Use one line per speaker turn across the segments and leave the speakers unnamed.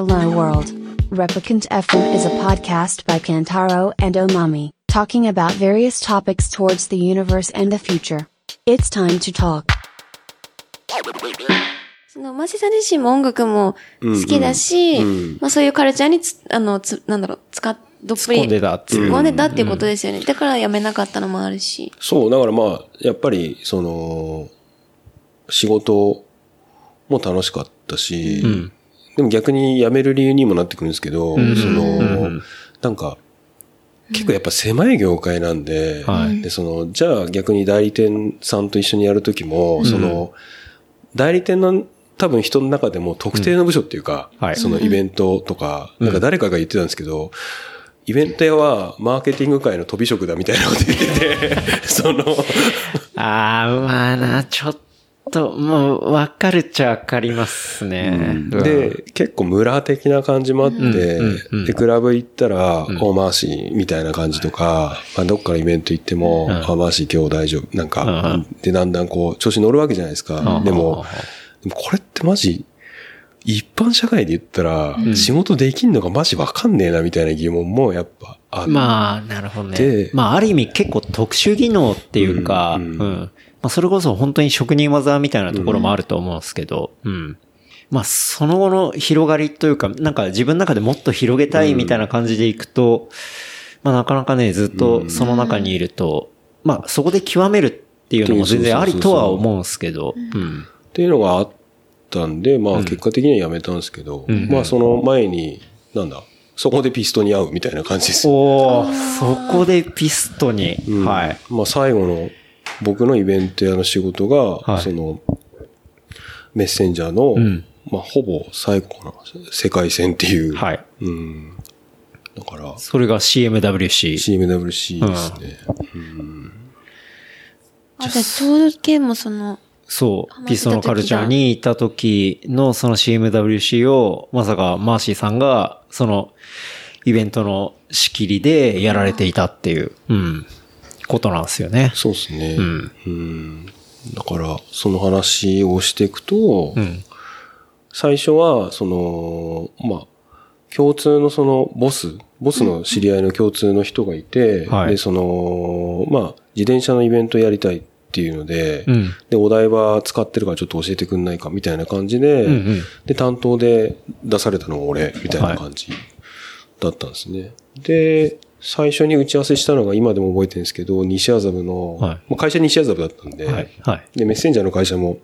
Hello World. Replicant FM is a podcast by Kantaro and Omami, talking about various topics towards the universe and the future. It's time to talk.
その、マシさん自身も音楽も好きだし、
うんうん
まあそういうカルチャーにつ、あの、つ、なんだろう、使っ、どっぷり。
突っ込んでたっていう
突っ込んでたっていうことですよね。だから辞めなかったのもあるし。
そう、だからまあ、やっぱり、その、仕事も楽しかったし、
ん
でも逆に辞める理由にもなってくるんですけど、
ん。
その、
うん。
なんか、結構やっぱ狭い業界なんで、
はい。
で、その、じゃあ逆に代理店さんと一緒にやるときも、その、代理店の多分人の中でも特定の部署っていうか、
はい。
そのイベントとか、なんか誰かが言ってたんですけど、イベント屋はマーケティング界の飛び職だみたいなこと言ってて、その、
ああ、まあな、ちょっと、もう、わかるっちゃわかりますね。うん、
で、結構村的な感じもあって、
うんうん
で、クラブ行ったら、お回しみたいな感じとか、まあ、どっからイベント行っても、
ん
あ、回し今日大丈夫。なんか
うん、
で、だんだんこう、調子乗るわけじゃないですか。
うん
でも、でもこれってマジ、一般社会で言ったら、仕事できんのかマジわかんねえなみたいな疑問もやっぱあって。
まあ、なるほど
で
ね。まあ、ある意味結構特殊技能っていうか、
う
うんん。まあ、それこそ本当に職人技みたいなところもあると思うんですけど、うん。まあ、その後の広がりというか、なんか自分の中でもっと広げたいみたいな感じでいくと、まあ、なかなかね、ずっとその中にいると、まあ、そこで極めるっていうのも全然ありとは思うんですけど、うん。
っていうのがあったんで、まあ結果的には辞めたんですけど、
ん
まあその前に、なんだ、そこでピストに会うみたいな感じです。
おーそこでピストに、
うん
はい。
まあ最後の僕のイベント屋の仕事が、
はい
その、メッセンジャーの、
ん
まあほぼ最後かな、世界戦っていう。
はい。
うん。だから、
それが CMWC。
CMWC ですね。
あ、じゃあ、ちょうどケンもその、
そう。ピストのカルチャーにいた時のその CMWC を、まさかマーシーさんが、その、イベントの仕切りでやられていたっていう、うん、ことなんですよね。
そうですね。
ん
うんだから、その話をしていくと、
うん。
最初は、その、まあ、共通のその、ボス、ボスの知り合いの共通の人がいて、
はい
で、その、まあ、自転車のイベントやりたいっていうので、
うん
で、お題は使ってるからちょっと教えてくんないかみたいな感じで、
うんうん
で、担当で出されたのが俺、みたいな感じだったんですね。で、最初に打ち合わせしたのが今でも覚えてるんですけど、西麻布の、
はい
まあ会社西麻布だったんで、
はい。はい。
で、メッセンジャーの会社も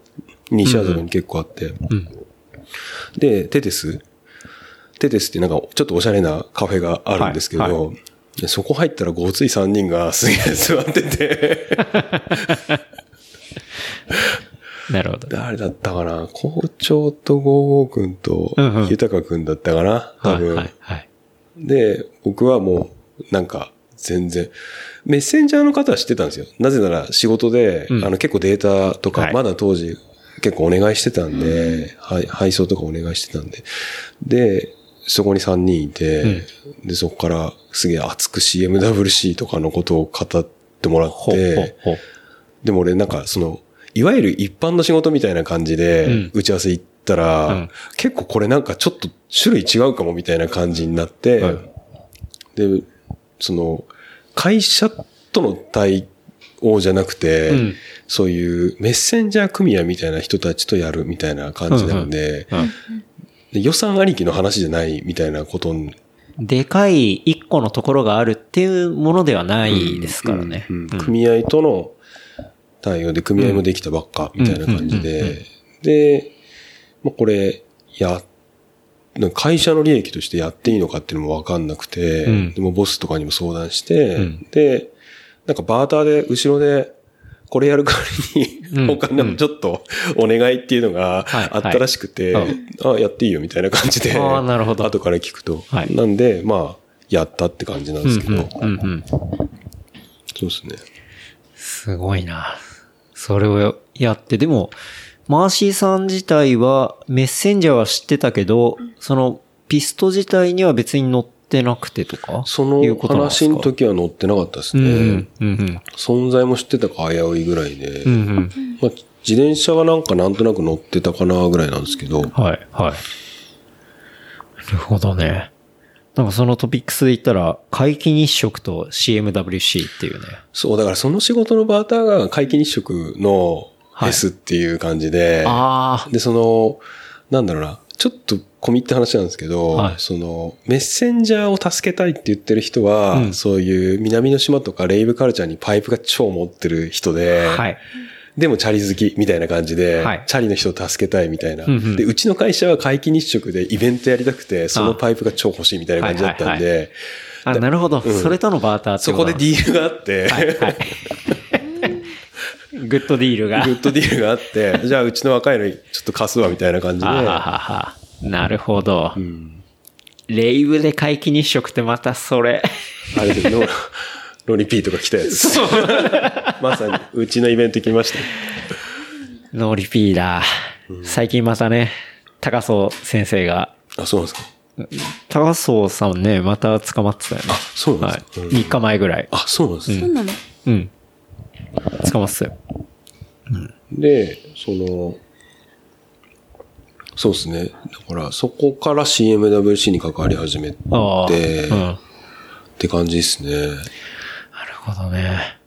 西麻布に結構あって、
うん。
で、テテステテスってなんかちょっとおしゃれなカフェがあるんですけど、そこ入ったらごつい3人がすげえ座ってて、
なるほど。
誰だったかな？校長とゴーゴーくんと
うんうん
豊くんだったかな？多分、
はい。はい。
で、僕はもう、なんか、全然、メッセンジャーの方は知ってたんですよ。なぜなら仕事で、
うん。
あの結構データとか、
はい。
まだ当時結構お願いしてたんで、はい配送とかお願いしてたんで。で、そこに3人いて、で、そこからすげえ熱く CMWC とかのことを語ってもらって。でも俺なんかその、いわゆる一般の仕事みたいな感じ
う
で
ん、
打ち合わせ行ったら、
うん。
結構これなんかちょっと種類違うかもみたいな感じになって、
はい。
で、その、会社との対応じゃなくて、
うん。
そういうメッセンジャー組合みたいな人たちとやるみたいな感じなんで、
うん
で予算ありきの話じゃないみたいなことに
でかい一個のところがあるっていうものではないですからね。
うんうん組合との対応で組合もできたばっかみたいな感じ
うんうんうん
で、で、まあ、これ、や、なんか会社の利益としてやっていいのかっていうのもわかんなくて、
うん。
でもボスとかにも相談して、
うん。
で、なんかバーターで後ろでこれやる代わり
うん。
にお金もちょっとお願いっていうのが
はい
あったらしくて、
はい
あ、やっていいよみたいな感じで、
なるほど。
後から聞くと。
はい。
なんで、まあ、やったって感じなんですけど、そうですね。
すごいな。それをやって、でも、マーシーさん自体はメッセンジャーは知ってたけど、そのピスト自体には別に載ってなくてとか？
その
いうことなんですか？
話の時は載ってなかったですね。
うんうん。うん
存在も知ってたか危ういぐらいで、
うん。うんうん。
まあ、自転車がなんかなんとなく乗ってたかなぐらいなんですけど、
はい、はい。るほどね。なんかそのトピックスで言ったら、皆既日食と CMWC っていうね。
そう、だからその仕事のバーターが皆既日食のフェスっていう感じで、
あ
で、その、なんだろうな、ちょっと込み入った話なんですけど、
はい。
その、メッセンジャーを助けたいって言ってる人は、
うん。
そういう南の島とかレイブカルチャーにパイプが超持ってる人で、
あ。はい。
でもチャリ好きみたいな感じで、
はい。
チャリの人を助けたいみたいな、
うんうん。
で、うちの会社は皆既日食でイベントやりたくて、そのパイプが超欲しいみたいな感じだったんで、
はいあ、なるほど。
うん。
それとのバーターって
そこでディールがあって、
はい。はい。good deal が。
good deal があって、じゃあうちの若いのにちょっと貸すわみたいな感じで、
あははは。なるほど。
うん
レイブで皆既日食ってまたそれ。
あれでノー のりピーとか来たやつです。まさに、うちのイベント行きました。
のりピーだ。最近またね、高相先生が、
あ、そうなんですか。
高相さんね、また捕まってたよね。
そうなん
はい。
ですか。うん
3日前ぐらい。
あ、そうなんですね。
そうなの
うん。捕まってたよ。
で、その、そうですね。だから、そこから CMWC に関わり始めて、
ああ。
っ
うん。
て感じですね。
なるほどね。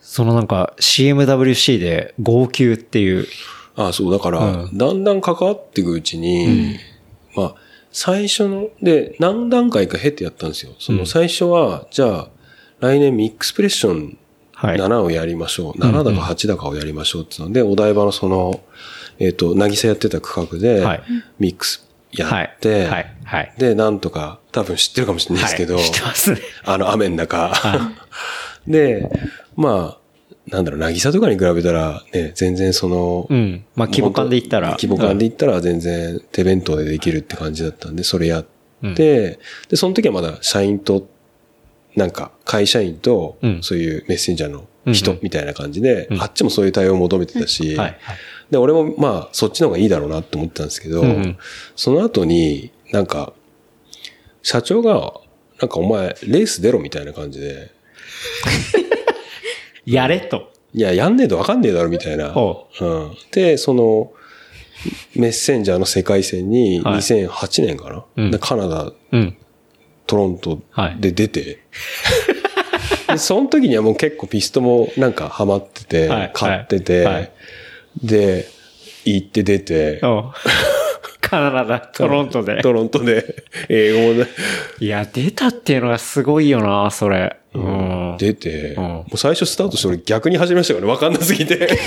そのなんか CMWC で号泣っていう。
あそう、だから、
うん
だんだん関わっていくうちに、まあ、最初の、で、何段階か経てやったんですよ。その最初は、じゃあ、来年ミックスプレッション
はい。
7をやりましょう。7だか8だかをやりましょうっていうので、お台場のその、えっ、と、なぎさやってた区画で
はい、
ミックスや
はい
って、
はい。はい。
で、なんとか、多分知ってるかもしれないですけど、
はい知ってますね。
あの雨の中。で、まあ、なんだろう、なぎさとかに比べたら、ね、全然その、
うん。まあ規模感で言ったら。
規模感で言ったら全然手弁当でできるって感じだったんで、それやって、で、その時はまだ社員と、なんか会社員と
うん、
そういうメッセンジャーの人みたいな感じで、
うん
あっちもそういう対応を求めてたし、
はい。
で、俺もまあ、そっちの方がいいだろうなって思ったんですけど、その後に、なんか、社長が、なんかお前、レース出ろみたいな感じで、
やれと。
いや、やんねえとわかんねえだろみたいな。
ほ
うん。で、その、メッセンジャーの世界戦に
はい
2008年かな、
うん
でカナダ、
うん。
トロント
はい。
で出て、で、その時にはもう結構ピストもなんかハマってて、
はい。
買ってて、
はい。はい
で、行って出て、
カナダ、トロントで。
トロントで、英語で、
いや、出たっていうのがすごいよな、それ。うん。
出て、
うん。
もう最初スタートして俺逆に始めましたからね、わかんなすぎて。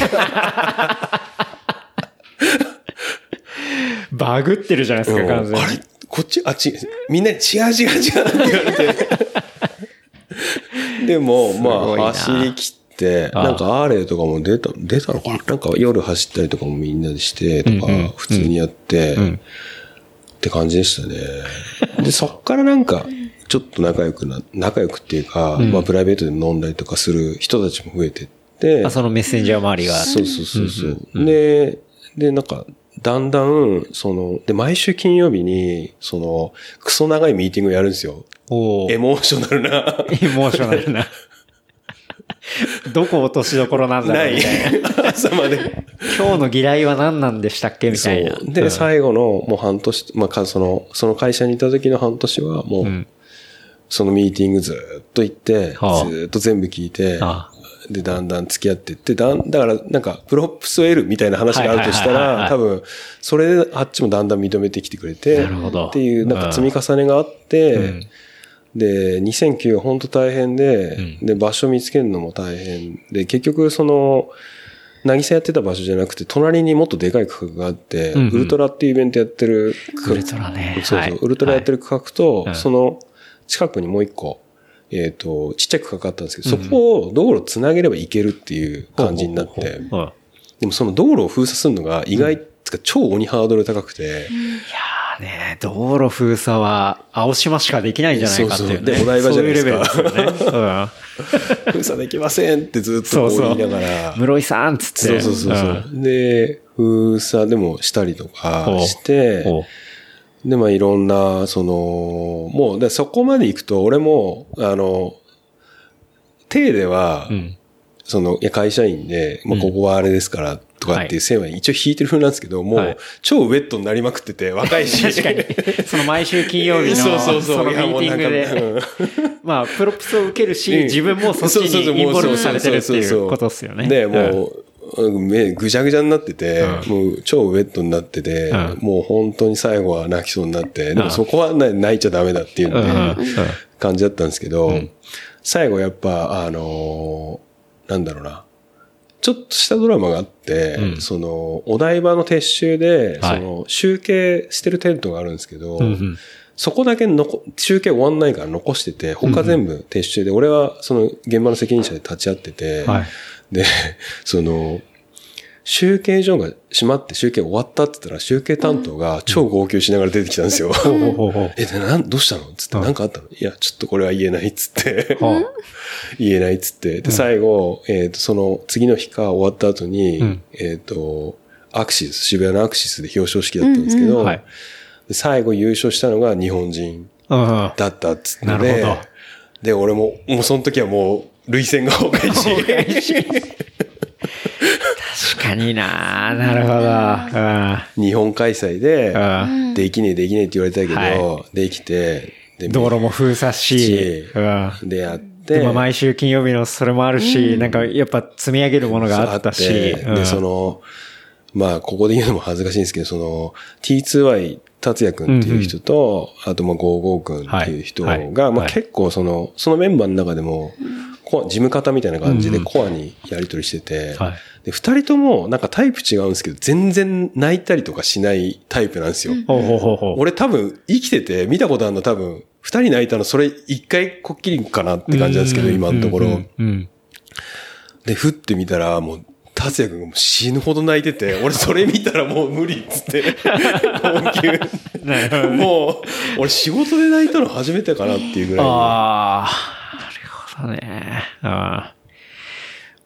バグってるじゃないですか、
うん。
完全に。
あれこっちあっち、みんな違う違う違うって言われて。でも、まあ、走り切って、なんかアーレイとかも出た、出たのかな？なんか夜走ったりとかもみんなでして、とか普通にやって、
うん
って感じでしたね。で、そっからなんか、ちょっと仲良くな、仲良くっていうか、まあ、プライベートで飲んだりとかする人たちも増えてって、
あ、そのメッセンジャー周りが。
そうそうそうそう。で、で、なんか、だんだん、その、で、毎週金曜日に、その、クソ長いミーティングをやるんですよ。
おー
エモーショナルな。
エモーショナルな。どこ落としどころなんだろうみたいな。。
朝まで。
今日の議題は何なんでしたっけみたいな。
そう。で、最後の、もう半年、まあか、その、その会社にいた時の半年は、もう、
うん
そのミーティングずーっと行って、
はあ
ずーっと全部聞いて、
あ
で、だんだん付き合ってって、だん、だから、なんか、 props を得るみたいな話があるとしたら、多分、それであっちもだんだん認めてきてくれて、
なるほど。
っていう、なんか積み重ねがあって、
うん。
で、2009は本当大変で、
うん。
で、場所見つけるのも大変で、結局その、渚やってた場所じゃなくて、隣にもっとでかい区画があって、
うんうん。
ウルトラっていうイベントやってる区
ウルトラね。
そうそう、
はい。
ウルトラやってる区画と、
はい。
その近くにもう一個、えっ、と、ちっちゃい区画あったんですけど、そこを道路つなげれば行けるっていう感じになって、
うん。い。や
でもその道路を封鎖するのが意外、つか超鬼ハードル高くて、
ーね、道路封鎖は青島しかできないんじゃないかっていうね。
そうそう。でお台場じゃないですか。
そういうレベルですよね。
封鎖できませんってずっとこう言いながら、
うん。室井さんっつって。
そうそうそうそう、で、封鎖でもしたりとかして、で、まあいろんな、その、もう、でそこまで行くと、俺も、あの、手では、
うん。
その、いや、会社員で、まあ、ここはあれですから、ととかっていう線は一応引いてる風なんですけど、も
はい。う
超ウェットになりまくってて、若いし。
確かに。その毎週金曜日の、
そうそうそう。
そのミーティングで、まあ、プロプスを受けるし、
うん。
自分もそっち
そうそうそう
にインボルブされてるって
そうそうそう
いうことですよね。
で、
うん
もう、目ぐちゃぐちゃになってて、
う
もう超ウェットになってて、
うん。
もう本当に最後は泣きそうになって、で
うん。
もそこはな泣いちゃダメだっていう感じだったんですけど、
ん。
最後やっぱ、あのーなんだろうな。ちょっとしたドラマがあって、
うん。
その、お台場の撤収で、
はい。
その、集計してるテントがあるんですけど、
うんうん。
そこだけ残、集計終わんないから残してて、他全部撤収で、俺はその現場の責任者で立ち会ってて、
はい。
で、その、集計所が閉まって集計終わったって言ったら、集計担当が超号泣しながら出てきたんですよ。え、で、なん、どうしたの？つって、
うん
なんかあったの？いや、ちょっとこれは言えないっつって。
は
言えないっつって。で、最後、えっ、と、その次の日か終わった後に、
うん。
えっ、と、アクシス、渋谷のアクシスで表彰式だったんですけど、
うん。うん。はい。
で最後優勝したのが日本人だったっつってで
なるほど、
で、俺も、もうその時はもう、涙腺が崩壊し、
にな。なるほど。
日本開催でできねえできねえって言われたけど、
は
できて、で
道路も封鎖し、うん。
でやって、
でも毎週金曜日のそれもあるし、なんかやっぱ積み上げるものがあったし、
で、その、まあ、ここで言うのも恥ずかしいんですけど、その、T2Y 達也くんっていう人と、あと、まあ、55くんっていう人が、まあ、
はい。
結構その、そのメンバーの中でも、コア事務方みたいな感じで
うん
コアにやり取りしてて、
はい
で、二人ともなんかタイプ違うんですけど、全然泣いたりとかしないタイプなんですよ。
ほうほうほうほう。
俺多分生きてて見たことあるの多分、二人泣いたのそれ一回こっきりかなって感じなんですけど、今のところ。
うんうん
で、ふって見たら、もう、達也くん死ぬほど泣いてて、俺それ見たらもう無理っつって、号泣。もう、俺仕事で泣いたの初めてかなっていうぐらい。
ああ、ね。あ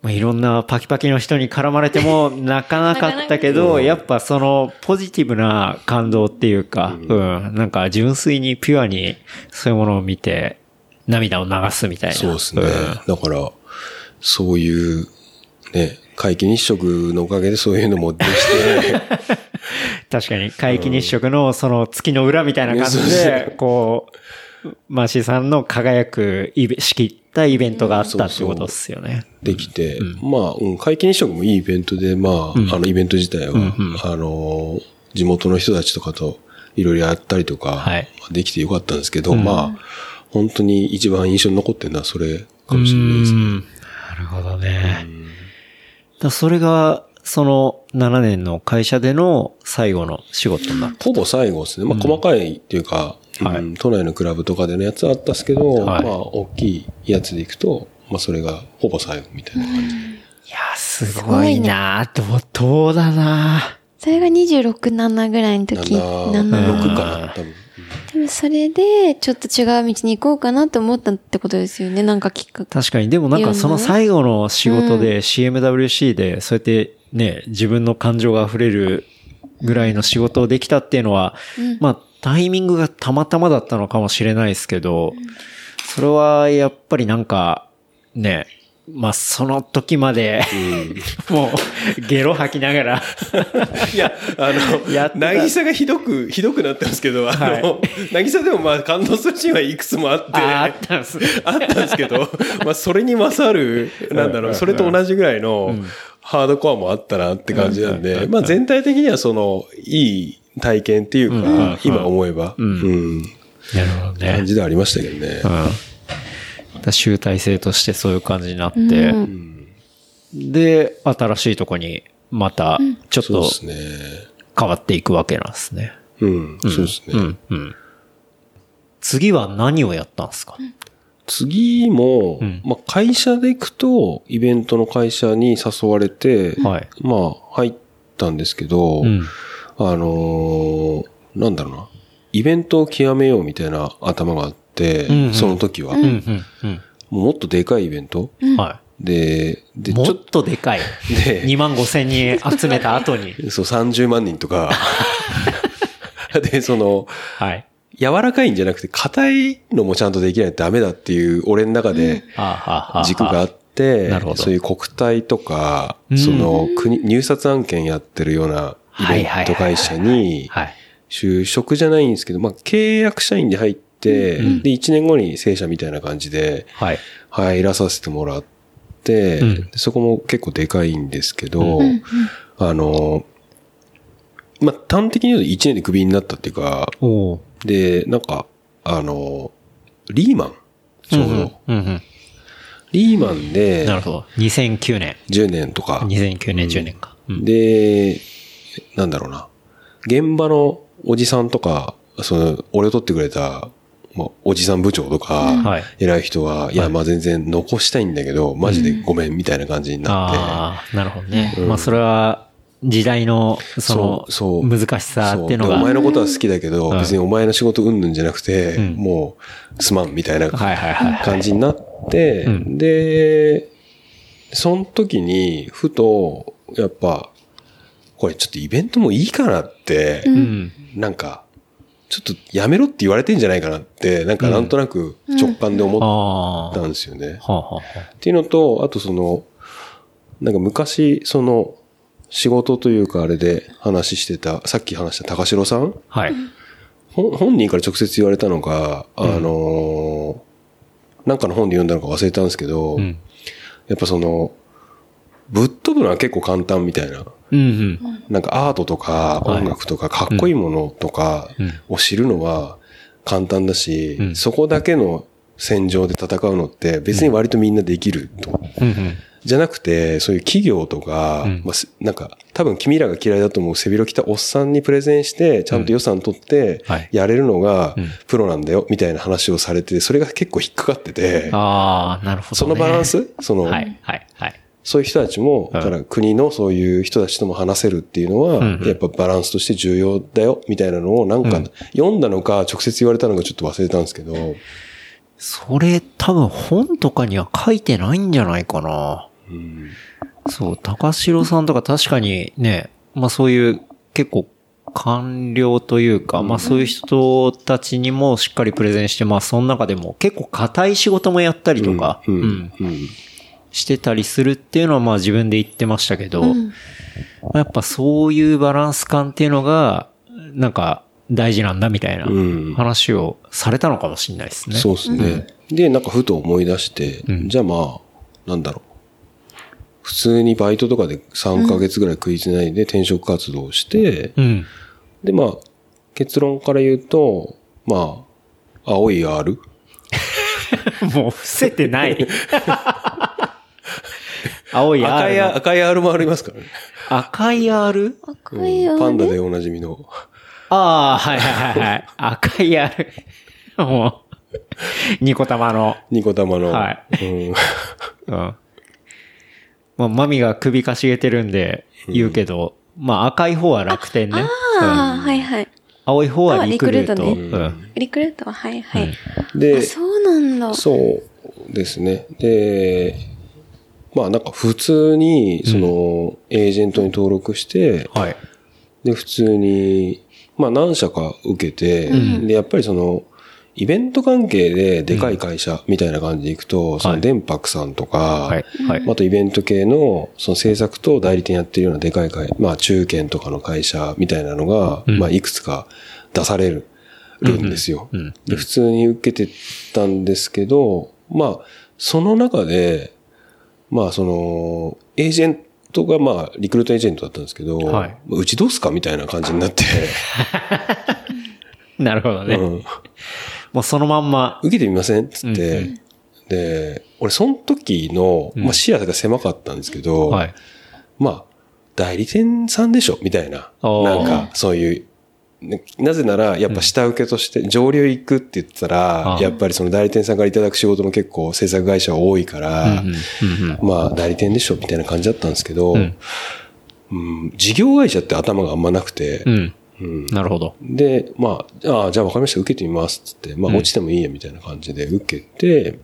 まあ、いろんなパキパキの人に絡まれても 泣かなかったけど、やっぱそのポジティブな感動っていうか、うん、なんか純粋にピュアにそういうものを見て涙を流すみたいな。
そうですね。
ん。
だから、そういう、ね、皆既日食のおかげでそういうのもできて、
確かに、皆既日食のその月の裏みたいな感じで、こう、マーシーさんの輝くイベ仕切ったイベントがあったってことですよね。
できて、まあ、うん、皆既日食もいいイベントで、まあ、あの、イベント自体は、あの、地元の人たちとかといろいろやったりとか、
はい
できてよかったんですけど、まあ、本当に一番印象に残ってるのはそれかもしれないですね。
うんなるほどね。だそれが、その7年の会社での最後の仕事になった。
ほぼ最後ですね。まあ、細かいっていうか、うん
はい
都内のクラブとかでのやつはあったんですけど、
はい
まあ、大きいやつでいくと、まあ、それがほぼ最後みたいな感じ。
いや、すごいなぁ、怒涛だな
それが26、7ぐらいの時、
7、
7。
6かな、多分。
でもそれで、ちょっと違う道に行こうかなって思ったってことですよね。なんかきっかけ。
確かに、でもなんかその最後の仕事で CMWC で、そうやってね、自分の感情が溢れるぐらいの仕事をできたっていうのは、まあ、タイミングがたまたまだったのかもしれないですけど、それはやっぱりなんか、ね、まあ、その時まで、もう、ゲロ吐きながら、
いや、あ
やって
の、
た。
渚がひどく、ひどくなってますけど、あの、渚でもまあ感動するシーンはいくつもあって、
ああったんです。
あったんですけど、まあそれに勝る、なんだろう、それと同じぐらいのハードコアもあったなって感じなんで、まあ全体的にはその、いい体験っていうか、今思えば、うん、
なるほどね。
感。じではありましたけどね。
うん。集大成としてそういう感じになって、
うん。
で、新しいとこにまたちょっと。変わっていくわけなんですね。
うん、そうですね。
うん、うん。次は何をやったんですか、
次も、
ん。
まあ会社で行くと、イベントの会社に誘われて、
はい。
まあ入ったんですけど、
うん。
あのーなんだろうな。イベントを極めようみたいな頭があって、
うんうん
その時は、
うん、うん、
もうもっとでかいイベント、
うん。は
で、で、
い。もっ
ちょっ
とでかい。
で
2万5千人集めた後に。
と、そう30万人とか、で、その、
はい。
柔らかいんじゃなくて、硬いのもちゃんとできないとダメだっていう、俺の中で軸があって、て
なるほ、ど
そういう国体とか、
うん
その国、入札案件やってるようなイベント会社に、
はい。
就職じゃないんですけど、まあ、契約社員で入って、
うん
で、1年後に正社みたいな感じで
はい。
入らさせてもらって、
うん
でそこも結構でかいんですけど、
うん
あの、まあ、端的に言うと1年でクビになったっていうか、で、なんか、あの、リーマン、ちょうど。
うんうん。うん
リーマンで
なるほど。2009年。
10年とか、
2009年、10年か。うん
で、なんだろうな。現場のおじさんとか、その、俺を取ってくれた、まあ、おじさん部長とか、
はい。
偉い人は、い。や、
はい
まあ全然残したいんだけど、マジでごめんみたいな感じになって、
ああ、なるほどね。
うん。
まあそれは、時代の、その、
そうそう。
難しさっていうのが。
お前のことは好きだけど、
うん。
別にお前の仕事うんぬんじゃなくて、
うん。
もう、すまんみたいな
はいはいはいはい。
感じになって、
うん。
で、その時に、ふと、やっぱ、これちょっとイベントもいいかなって、
うん。
なんか、ちょっとやめろって言われてんじゃないかなって、なんかなんとなく直感で思っ。た
は
んですよね。っていうのと、あとその、なんか昔、その、仕事というかあれで話してた、さっき話した高城さん？
あ、はい。
ほ本人から直接言われたのが、あのーなんかの本で読んだのか忘れたんですけど、
うん。
やっぱその、ぶっ飛ぶのは結構簡単みたいな。
うんうん。
なんかアートとか
はい。
音楽とかかっこいいものとか
うん。
を知るのは簡単だし、
うん。
そこだけの戦場で戦うのって別に割とみんなできると。じゃなくて、そういう企業とか、
うん。
まあすなんか多分君らが嫌いだと思う背広着たおっさんにプレゼンして、ちゃんと予算取って
はい。
やれるのが
うん。
プロなんだよみたいな話をされて、それが結構引っかかってて、
ああ、なるほど、ね。
そのバランス？その、
はい、はい、はい。
そういう人たちも、
うん
だから国のそういう人たちとも話せるっていうのは、やっぱバランスとして重要だよ、みたいなのをなんか、
うん。
読んだのか直接言われたのかちょっと忘れたんですけど、
それ多分本とかには書いてないんじゃないかな。
うん。
そう、高城さんとか確かにね、まあそういう結構官僚というか、まあそういう人たちにもしっかりプレゼンして、まあその中でも結構硬い仕事もやったりとか、
うん。
うん。
うん
してたりするっていうのはまあ自分で言ってましたけど、
うん
まあやっぱそういうバランス感っていうのが、なんか大事なんだみたいな
うん
話をされたのかもしれないですね。
そうですね。で、なんかふと思い出して、
うん
じゃあまあ、なんだろう。普通にバイトとかで3ヶ月ぐらい食いつないで転職活動をして、
うん。
でまあ、結論から言うと、まあ、青い R?
もう伏せてない。青い R の
赤い、赤い R もありますからね。
赤い R?
赤いあれ
パンダでおなじみの。
ああ、はいはいはいはい。赤い R。もう、ニコ玉の。
ニコ玉の。
はい
うん
うん。まあ、マミが首かしげてるんで言うけど、まあ赤い方は楽天ね。
ああ、
うん
はいはい。
青い方はリクルート。
あリクルート
うん。
リクルートは、はいはい。
で
あ、、そうなんだ。
そうですね。で、まあなんか普通に、その、エージェントに登録して、
はい。
で、普通に、まあ何社か受けて、
ん
で、やっぱりその、イベント関係ででかい会社みたいな感じでいくと、その電白さんとか、
はい。はい。
あとイベント系の、その制作と代理店やってるようなでかい会、まあ中堅とかの会社みたいなのが、
うん
まあいくつか出される、るんですよ。
うんうん
で、普通に受けてたんですけど、まあ、その中で、まあその、エージェントがまあリクルートエージェントだったんですけど、
はい
うちどうすかみたいな感じになって、
なるほどね。
うん
もうそのまんま。
受けてみませんっつって、
うん
で、俺その時の、まあ視野が狭かったんですけど、
はい。
まあ、代理店さんでしょみたいな。なんか、そういう、ねなぜなら、やっぱ下請けとして、上流行くって言ったらやっぱりその代理店さんからいただく仕事の結構制作会社は多いから、まあ、代理店でしょみたいな感じだったんですけど、
うん。
うん事業会社って頭があんまなくて、
うん。
うん。
なるほど。
で、まあ、ああ、じゃあ分かりました、受けてみますっつって、まあ、
うん。
落ちてもいいや、みたいな感じで受けて、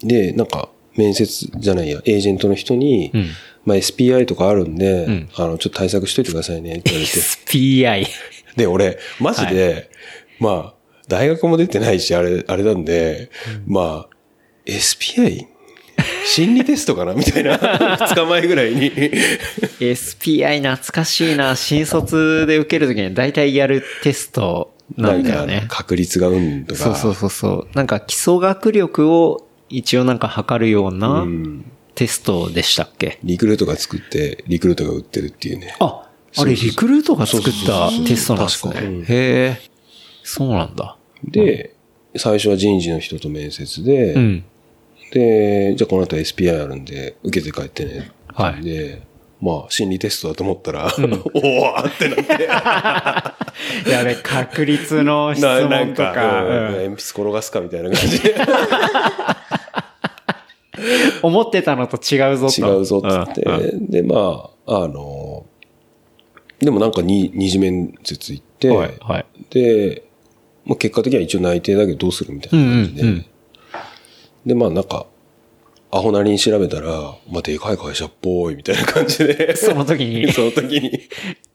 で、なんか、面接じゃないや、エージェントの人に、
うん。
まあ、SPI とかあるんで、
うん
あの、ちょっと対策しといてくださいね、って言われて。
SPI。
で、俺、マジで、まあ、大学も出てないし、あれ、あれなんで、まあ、SPI? 心理テストかな？みたいな。2日前ぐらいに。
SPI 懐かしいな。新卒で受けるときに大体やるテストなんだよね。
確率がうんとか。
そうそうそうそう。なんか基礎学力を一応なんか測るような
うん
テストでしたっけ？
リクルートが作って、リクルートが売ってるっていうね。
あ、あれリクルートが作ったテストなんですね
確かうん。
へえ。そうなんだ。
で、最初は人事の人と面接で、
うん。
で、じゃあこの後 SPI あるんで、受けて帰ってね。
はい
で、まあ、心理テストだと思ったら、おーってなって。
やべ、確率の質問とか、
うん
うん
鉛筆転がすかみたいな感じで。
思ってたのと違うぞと。
違うぞっつって、
うんうん。
で、まあ、あの、でもなんかに二次面接行って、
はい、はい。で、
で、まあ、結果的には一応内定だけどどうするみたいな感じで、
うんうんうん。
で、まあなんか、アホなりに調べたら、まあでかい会社っぽいみたいな感じで、
その時に。
その時に。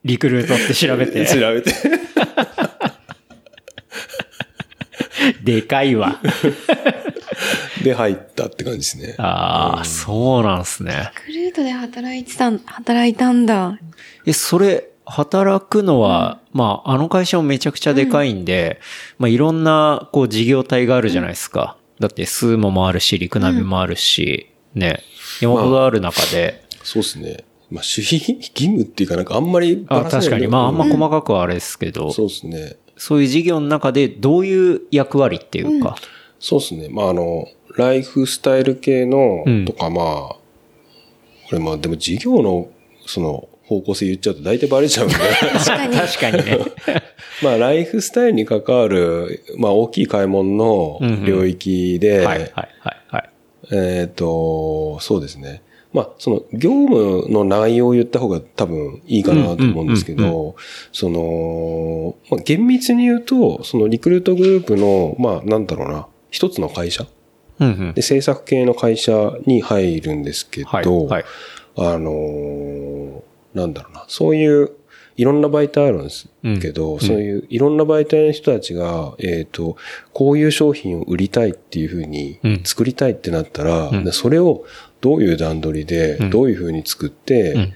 リクルートって調べて、
調べて、
でかいわ。
で入ったって感じですね。
ああ、そうなんすね。
クルートで働いてたん、働いたんだ。
え、それ、働くのは、まあ、あの会社もめちゃくちゃでかいんで、まあ、いろんな、こう、事業体があるじゃないですか。だって、スーモもあるし、リクナビもあるし、ね、山ほどある中で、
そうですね。まあ守秘 義務っていうかなんかあんまりば
あ、確かに、まあ、あんま
うん
細かくはあれですけど、
そうですね。
そういう事業の中で、どういう役割っていうか、
そうですね。まああの、ライフスタイル系の
うん
とかまあ、これまあでも事業のその方向性言っちゃうと大体バレちゃうんで。
確かに。
確かにね。
まあライフスタイルに関わる、まあ大きい買い物の領域で、
はい、はい、はい、はい。
えっ、と、そうですね。まあ、その、業務の内容を言った方が多分いいかなと思うんですけ
うんうん
ど、その、まあ、厳密に言うと、そのリクルートグループの、まあ、なんだろうな、一つの会社？
うんうん。
で、制作系の会社に入るんですけど、
はい、はい。
あのーなんだろうな、そういう、いろんな媒体あるんですけど、
うん
そういういろんな媒体の人たちが、えっ、と、こういう商品を売りたいっていうふうに
うん。
作りたいってなったら、
うん。
でそれをどういう段取りで、
うん。
どういうふうに作って、
うん。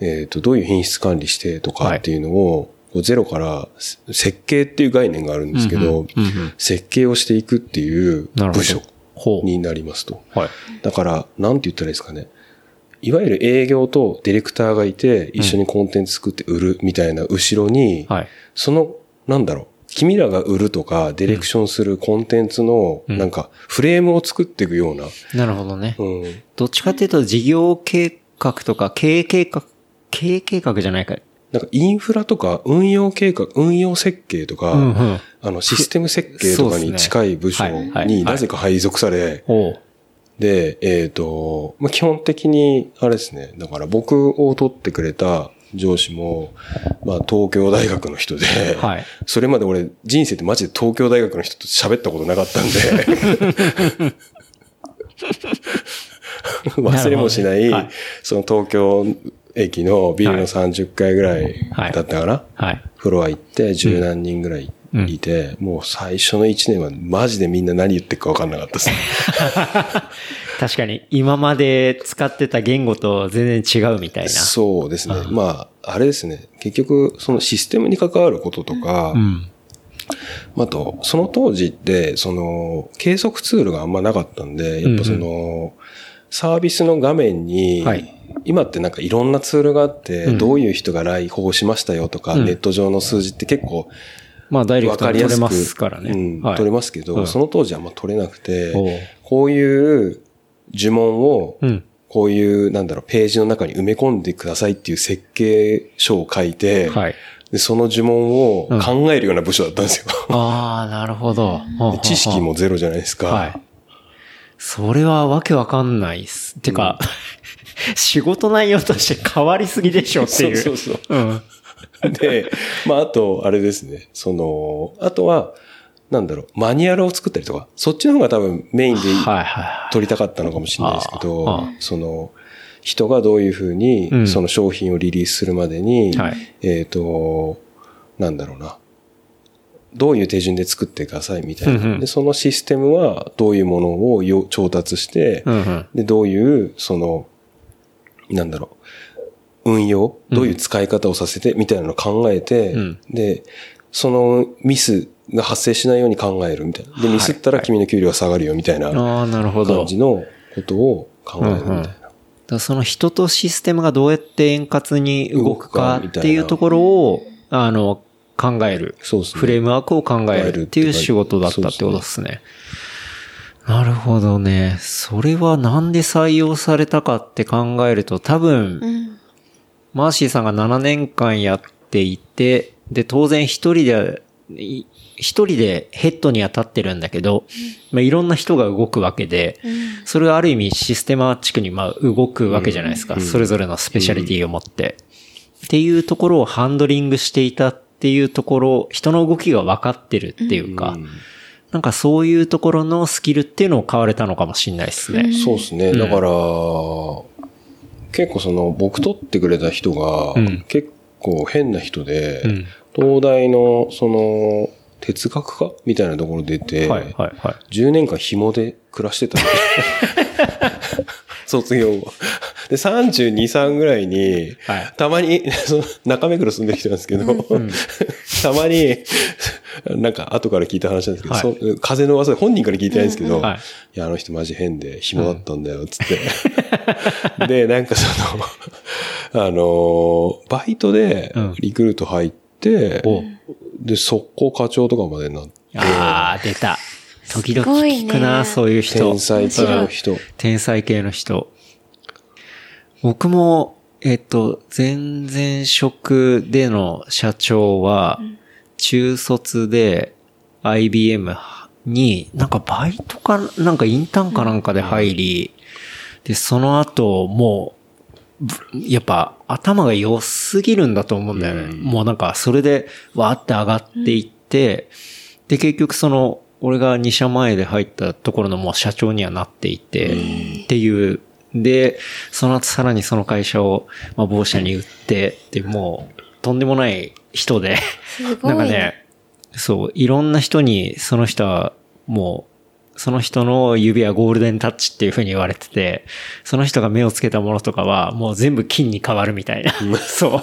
えっ、と、どういう品質管理してとかっていうのを、こうゼロからせ設計っていう概念があるんですけど、
うんうんうんうん
設計をしていくっていう部署。になりますと。
はい。
だから、なんて言ったらいいですかね。いわゆる営業とディレクターがいて、一緒にコンテンツ作って売るみたいな後ろに、
はい。
その、なんだろう、君らが売るとか、ディレクションするコンテンツの、
うん
なんか、フレームを作っていくような、
なるほどね。
うん、
どっちかっていうと事業計画とか経営計画、経営計画じゃないか。
なんかインフラとか運用計画、運用設計とか、
うんうん。
あの、システム設計とかに近い部署になぜか配属され。で、えっ、と、まあ、基本的に、あれですね、だから僕を取ってくれた上司も、まあ、東京大学の人で、
はい。
それまで俺、人生でマジで東京大学の人と喋ったことなかったんで、忘れもしない、
はい。
その東京駅のビルの30階ぐらいだったかな、
はい。
フロア行って十何人ぐらいいて、もう最初の1年はマジでみんな何言ってるか分かんなかったです。
確かに、今まで使ってた言語と全然違うみたいな。
そうですね。まあ、あれですね。結局、そのシステムに関わることとか、
うん。
あと、その当時って、その、計測ツールがあんまなかったんで、やっぱその、サービスの画面に、
はい
今ってなんかいろんなツールがあって、
うん
どういう人が来訪しましたよとか、
うん
ネット上の数字って結構
まあ、ダイレク
わ
トに取れ
かりやすく、
ますからね。
うん
はい、
取れますけど、
うん
その当時はあんま取れなくてこういう呪文を、
うん。
こういう、なんだろう、ページの中に埋め込んでくださいっていう設計書を書いて、
はい。
でその呪文を考えるような部署だったんですよ。
ああ、なるほど。
で知識もゼロじゃないですか。
はい。それはわけわかんないっす。てか、仕事内容として変わりすぎでしょっていう。
そうそうそう。
うん。
で、まあ、あと、あれですね。その、あとは、なんだろう、マニュアルを作ったりとか、そっちの方が多分メインで
はいは
取りたかったのかもしれないですけ
あ
ど
あ、
その、人がどういうふうに
う、ん
その商品をリリースするまでに、
はい
えっ、と、なんだろうな。どういう手順で作ってくださいみたいな。
うんうん
で、そのシステムはどういうものをよ調達して、
うんうん。
で、どういう、その、なんだろう、運用、どういう使い方をさせて、みたいなのを考えて、
うん
で、そのミスが発生しないように考えるみたいな。で、
はい
ミスったら君の給料が下がるよ、みたいな
ああ、なるほど。
感じのことを考えるみたいな。
だからその人とシステムがどうやって円滑に動くかっていうところを、あの、考える。
そうですね
フレームワークを考えるっていう仕事だったってことですね。なるほどね。それはなんで採用されたかって考えると多分、
うん。
マーシーさんが7年間やっていて、で、当然一人で、い一人でヘッドには立ってるんだけど、まあ、いろんな人が動くわけで、それがある意味システマチックにまあ動くわけじゃないですか。それぞれのスペシャリティを持って。っていうところをハンドリングしていたっていうところ、人の動きが分かってるっていうか、なんかそういうところのスキルっていうのを買われたのかもしれないですね。
そうですね。だから、結構その、僕取ってくれた人が
うん、
結構変な人で、
うん
東大の、その、哲学科みたいなところ出て、
はい、はい、はい。
10年間紐で暮らしてたの 卒業後。で、32、3ぐらいに、
はい。
たまに、その中目黒住んでる人なんですけど、たまに、なんか後から聞いた話なんですけど、
はい。
そ風の噂で本人から聞いてないんですけど、
はい。
いや、あの人マジ変で紐だったんだよ、つって。で、なんかその、あのーバイトで
うん。
リクルート入って、
お。
で、速攻課長とかまでなって、
ああ、出た。時々聞くな、
ね
そういう人。
天才系の人。
天才系の人。僕も、えっと、前々職での社長は、中卒で IBM に、なんかバイトか、なんかインターンかなんかで入り、で、その後、もう、ぶやっぱ頭が良すぎるんだと思うんだよね。もうなんか、それで、わーって上がっていって、で、結局その、俺が2社前で入ったところのもう社長にはなっていて、っていう。で、その後さらにその会社を、まあ、某社に売って、で、もう、とんでもない人で。なんかね、そう、いろんな人に、その人は、もう、その人の指はゴールデンタッチっていう風に言われてて、その人が目をつけたものとかは、もう全部金に変わるみたいな。そう。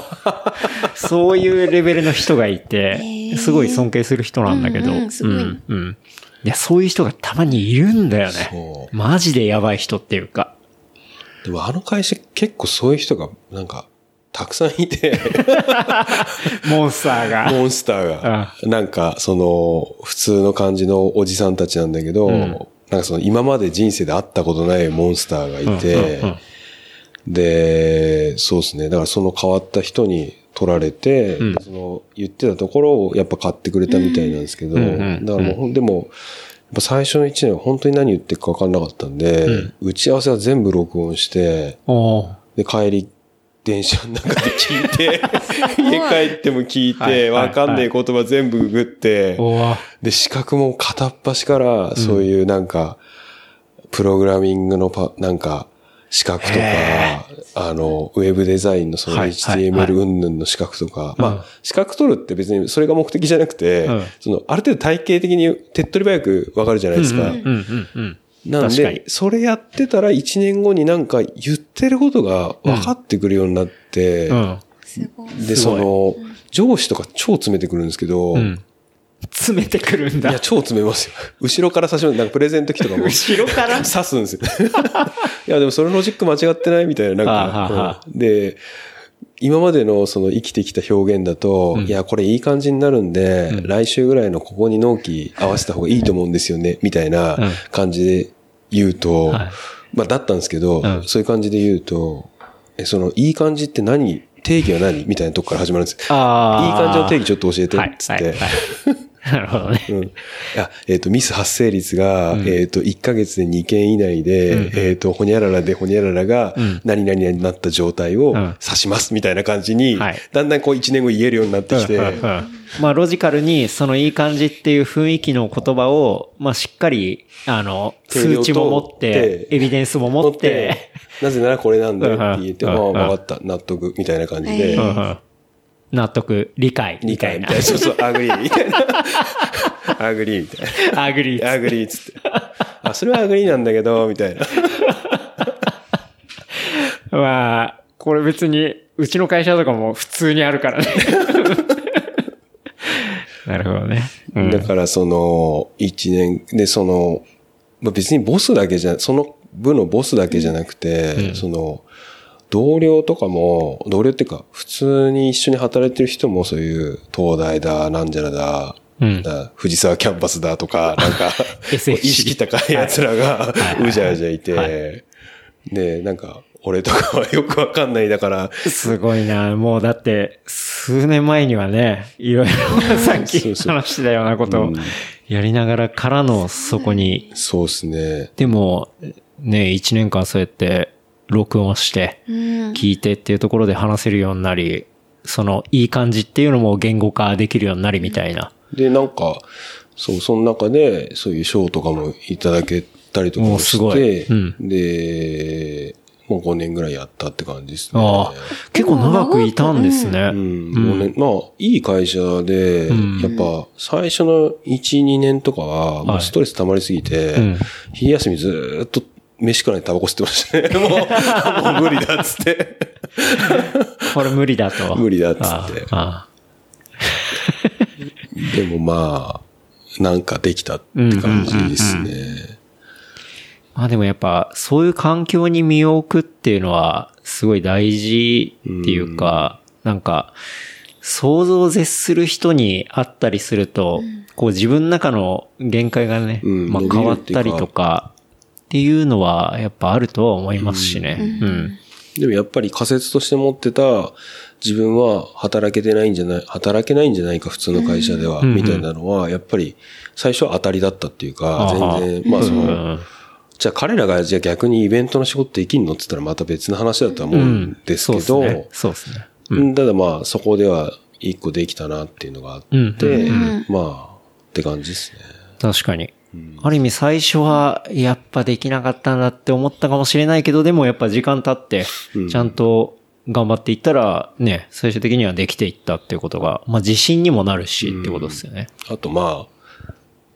そういうレベルの人がいて、
ー
すごい尊敬する人なんだけど、
うんうん
うん、うん。いや、そういう人がたまにいるんだよね
そ。
マジでやばい人っていうか。
でもあの会社結構そういう人がなんかたくさんいて、
モンスターが。
モンスターが。なんかその普通の感じのおじさんたちなんだけど、
ん。
なんかその今まで人生で会ったことないモンスターがいて、
うんうんうん。
で、そうですね。だからその変わった人に取られて、
うん。
でその言ってたところをやっぱ買ってくれたみたいなんですけど、
うんうん
だからもうでも、やっぱ最初の1年は本当に何言ってるか分かんなかったんで、
うん。
打ち合わせは全部録音して、で、帰り、電車の中で聞いて、家帰っても聞いて、わかんねえ言葉全部ググっ。て、で、資格も片っ端から、そういうなんか、プログラミングのパ、なんか、資格とか
へ、
あの、ウェブデザインのその HTML 云々の資格とか、
うん。
まあ、資格取るって別にそれが目的じゃなくて
うん、
その、ある程度体系的に手っ取り早くわかるじゃないですか。
うんうんうんうん。
なんで、それやってたら1年後になんか言ってることが分かってくるようになって、
うん。
すごい。
で、その、上司とか超詰めてくるんですけど、
うん。詰めてくるんだ
いや、。超詰めますよ。後ろから差し込んで、なんかプレゼント時とかも。
後ろから？
刺すんですよ。いや、でもそのロジック間違ってないみたいな、なんか、うんで、今までのその生きてきた表現だと、
うん
いや、これいい感じになるんで、
うん
来週ぐらいのここに納期合わせた方がいいと思うんですよね、みたいな
うん
感じで言うと、
はい
まあ、だったんですけど、
うん
そういう感じで言うと、え、その、いい感じって何？定義は何？みたいなとこから始まるんですよ。
ああ。
いい感じの定義ちょっと教えて、
はい
つって。
はいはいなるほどね。
うん。いや、えっ、と、ミス発生率が、
うん。
えっ、と、1ヶ月で2件以内で、
うん
えっ、と、ほにゃららでほにゃららが
うん、
何々になった状態を
うん。
指します、みたいな感じに、
はい。
だんだんこう1年後言えるようになってきて、
まあ、ロジカルに、そのいい感じっていう雰囲気の言葉を、まあ、しっかり、あの、数値も持っ
と
て
で、
エビデンスも持って、
なぜならこれなんだよって言って、
うんうん
ああ、わかった、納得、みたいな感じで、
納得、理解、みたいな
みたいな。。そうそう、agree みたいな。 agree みたい
agree
な。 agree っつって。あ、それは agree なんだけど、みたいな。
まあ、これ別に、うちの会社とかも普通にあるからね。なるほどね。うん
だからその、一年でその、まあ、別にボスだけじゃ、その部のボスだけじゃなくて、その、同僚とかも、同僚っていうか、普通に一緒に働いてる人もそういう、東大だ、なんじゃらだ、
うん。
だ藤沢キャンパスだとか、なんか、意識高い奴らが、うじゃうじゃいて、
は
で、なんか、俺とかはよくわかんないだから、
すごいな。もうだって、数年前にはね、いろいろさっき話したようなことをやりながらからのそこに、
そうっすね。
でも、ね、一年間そうやって録音して、
うん。
聞いてっていうところで話せるようになり、そのいい感じっていうのも言語化できるようになりみたいな。
で、なんか、そう、その中で、そういう賞とかもいただけたりとかも
おすご
して、
いうん
で、もう5年ぐらいやったって感じですね。
ああ、結構長くいたんですね。
うん、5年、まあ、いい会社で、
ん
やっぱ、最初の1、2年とかは、も
はい
うストレス溜まりすぎて、
うん
昼休みずーっと、飯食わないでタバコ吸ってましたね。もう、もう無理だっつって。
これ無理だと。
無理だっつって
ああ
でもまあ、なんかできたって感じですね。
まあでもやっぱ、そういう環境に身を置くっていうのは、すごい大事っていうか、なんか、想像を絶する人に会ったりすると、こう自分の中の限界がね、
うん
まあ変わったりとか、っていうのはやっぱあるとは思いますしね。うん。
でもやっぱり仮説として持ってた自分は働けてないんじゃない、働けないんじゃないか普通の会社では、
ん。
みたいなのは、やっぱり最初は当たりだったっていうか、全然、まあその、
うん。
じゃあ彼らがじゃあ逆にイベントの仕事できんのって言ったらまた別の話だとは思うんですけど、
そうですね。
ただまあそこでは一個できたなっていうのがあって、
うん。うん。
まあ、って感じですね。
確かに。ある意味最初はやっぱできなかったんだって思ったかもしれないけど、でもやっぱ時間経って、ちゃんと頑張っていったら、ね、最終的にはできていったっていうことが、まあ自信にもなるしってことですよね。
あとまあ、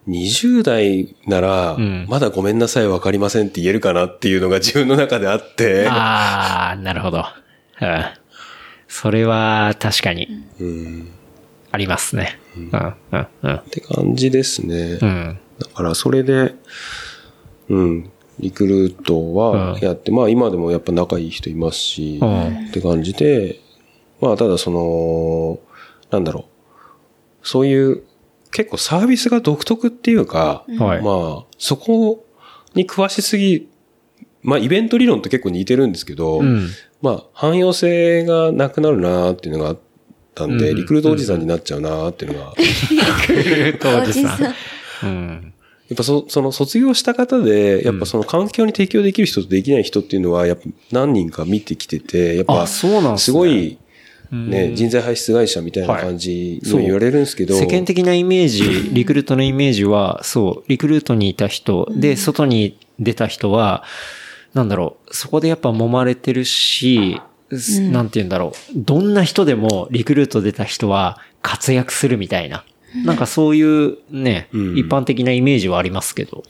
20代なら
ん、
まだごめんなさいわかりませんって言えるかなっていうのが自分の中であって、
ああ、なるほど。うん。それは確かに
うん
ありますね。うん、うん、うん。
って感じですね。
うん。
だからそれで、うん、リクルートはやって、まあ今でもやっぱ仲いい人いますし、
うん。
って感じで、まあただその、なんだろう、そういう結構サービスが独特っていうか、
はい。
まあそこに詳しすぎ、まあイベント理論と結構似てるんですけど、
うん。
まあ汎用性がなくなるなっていうのがあったんで、
うん。
リクルートおじさんになっちゃうなっていうのが、
当時さ
おじさん。
うん。
やっぱそその卒業した方で、やっぱその環境に適応できる人とできない人っていうのは、やっぱ何人か見てきてて、やっぱ
あそうなんです
ごい、ね、人材輩出会社みたいな感じの言われるんですけど、
世間的なイメージ、リクルートのイメージは、そう、リクルートにいた人、で、外に出た人は、なんだろう、そこでやっぱ揉まれてるし、なんて言うんだろう、どんな人でもリクルート出た人は活躍するみたいな。なんかそういうね、
うん。
一般的なイメージはありますけど。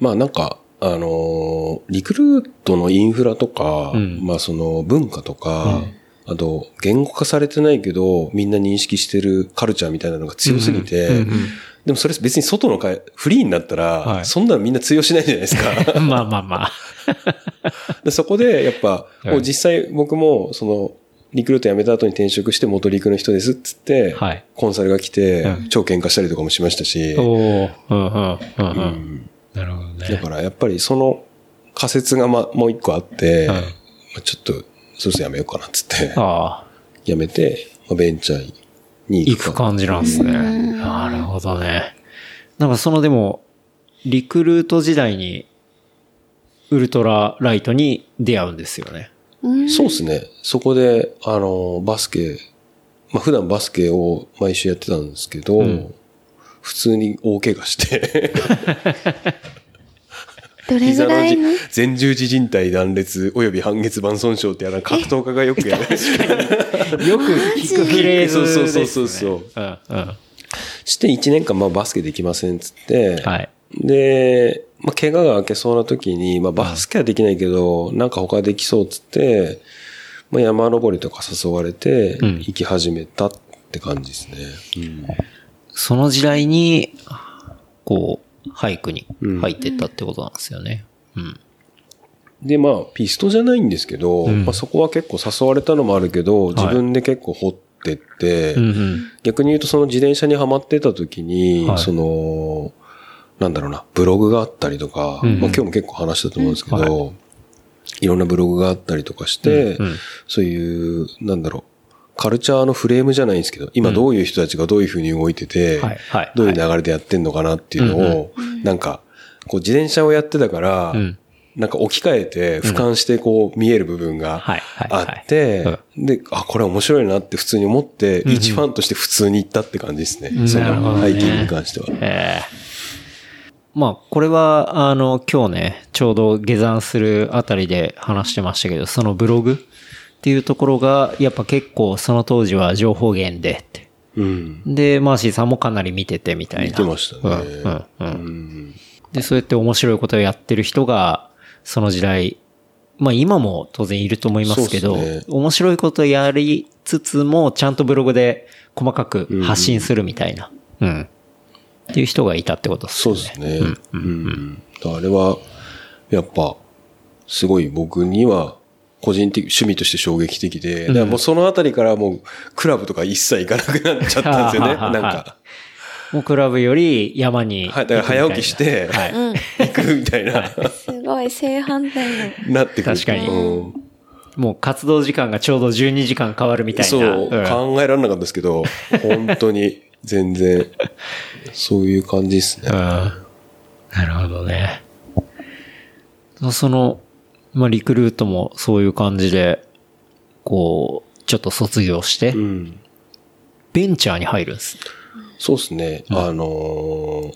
まあなんか、あのーリクルートのインフラとか、
うん。
まあその文化とか、あと言語化されてないけど、みんな認識してるカルチャーみたいなのが強すぎて、
うんうんうん
でもそれ別に外の会、フリーになったら、
はい。
そんなのみんな通用しないじゃないですか。
まあまあまあ。
でそこで、やっぱ、
はい。
実際僕も、その、リクルート辞めた後に転職して元リクの人ですっつって、
はい
コンサルが来て、
うん
超喧嘩したりとかもしましたし、
おーうんうんうんうんなるほどね。
だからやっぱりその仮説がま、もう一個あって、
はい
まあちょっと、そろそろ辞めようかなっつって、
ああ。
辞めて、まあ、ベンチャーに
行く感じなんですね。なるほどね。なんかそのでも、リクルート時代に、ウルトラライトに出会うんですよね。
そうですね。そこで、あの、バスケ、まあ普段バスケを毎週やってたんですけど、
ん
普通に大怪我して、
どれぐらいの？
前十字靭帯断裂及び半月板損傷ってあの格闘家がよくやる。
よく聞くフレーズです、ね。
そうそうそうそう
うんうん。
して1年間まあバスケできませんっつって、
はい。
で、まあ、怪我が明けそうな時に、まあ、バスケはできないけど、なんか他できそうっつって、まあ、山登りとか誘われて、
うん
行き始めたって感じですね。うん
その時代に、こう、俳句に入ってったってことなんですよね。うん。
で、まあ、ピストじゃないんですけど、
ん
まあ、そこは結構誘われたのもあるけど、自分で結構掘ってって、
うんうん。
逆に言うとその自転車にはまってた時に、
はい
その、なんだろうな、ブログがあったりとか、
うんうん。
まあ今日も結構話したと思うんですけど、、
はい。
ろんなブログがあったりとかして、
うんうん。
そういう、なんだろう、カルチャーのフレームじゃないんですけど、今どういう人たちがどういう風に動いてて、
はいはい。
どういう流れでやってんのかなっていうのを、なんか、こう自転車をやってたから、
うん。
なんか置き換えて、俯瞰してこう見える部分があって、で、あ、これ面白いなって普通に思って、一ファンとして普通に行ったって感じですね。そ
なるほどね。
のハイキングに関しては。
ええまあ、これは、あの、今日ね、ちょうど下山するあたりで話してましたけど、そのブログっていうところが、やっぱ結構その当時は情報源でって。
うん。
で、マーシーさんもかなり見ててみたいな。
見てましたね。
うん、うん、う。
うんん。
で、そうやって面白いことをやってる人が、その時代、まあ今も当然いると思いますけど、
ね
面白いことやりつつも、ちゃんとブログで細かく発信するみたいな。うん。っていう人がいたってことです
そう
ね。
ですね。うん。あれは、やっぱ、すごい僕には、個人的、趣味として衝撃的で、だからもうそのあたりからもう、クラブとか一切行かなくなっちゃったんですよね。なんか。
もうクラブより山に
はい。だから早起きして、
はい。
行くみたいな、
すごい正反対の。
なってくる。
確かに
うん
もう活動時間がちょうど12時間変わるみたいな。
そう、
ん
考えられなかったですけど、本当に、全然、そういう感じですね。
うん。なるほどね。その、まあ、リクルートもそういう感じで、こう、ちょっと卒業して、
うん。
ベンチャーに入るんです。
そうですね。あのー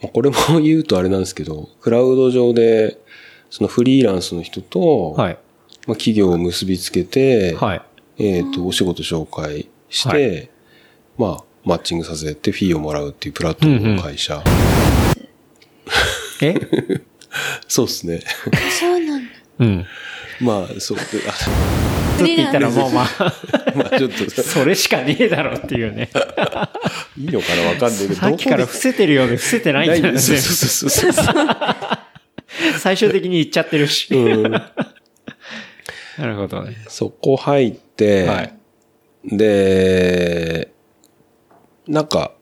まあこれも言うとあれなんですけど、クラウド上で、そのフリーランスの人と、
はい。
まあ、企業を結びつけて、
はい。
えっ、と、お仕事紹介して、
はい
まあ、マッチングさせてフィーをもらうっていうプラットフォームの会社。
え？
そうですね。
そうなんだ。
うん。
まあ、そうで、あ
フリーランス
って言ったらもうまあ、
まあちょっと、
それしかねえだろっていうね。
いいのかなわかんないけど、
さっきから伏せてるようで伏せてないんだよね。
ないんですよ。そうそうそうそう。
最終的に言っちゃってるし。
うん
なるほどね。
そこ入って、
はい
で、なんか、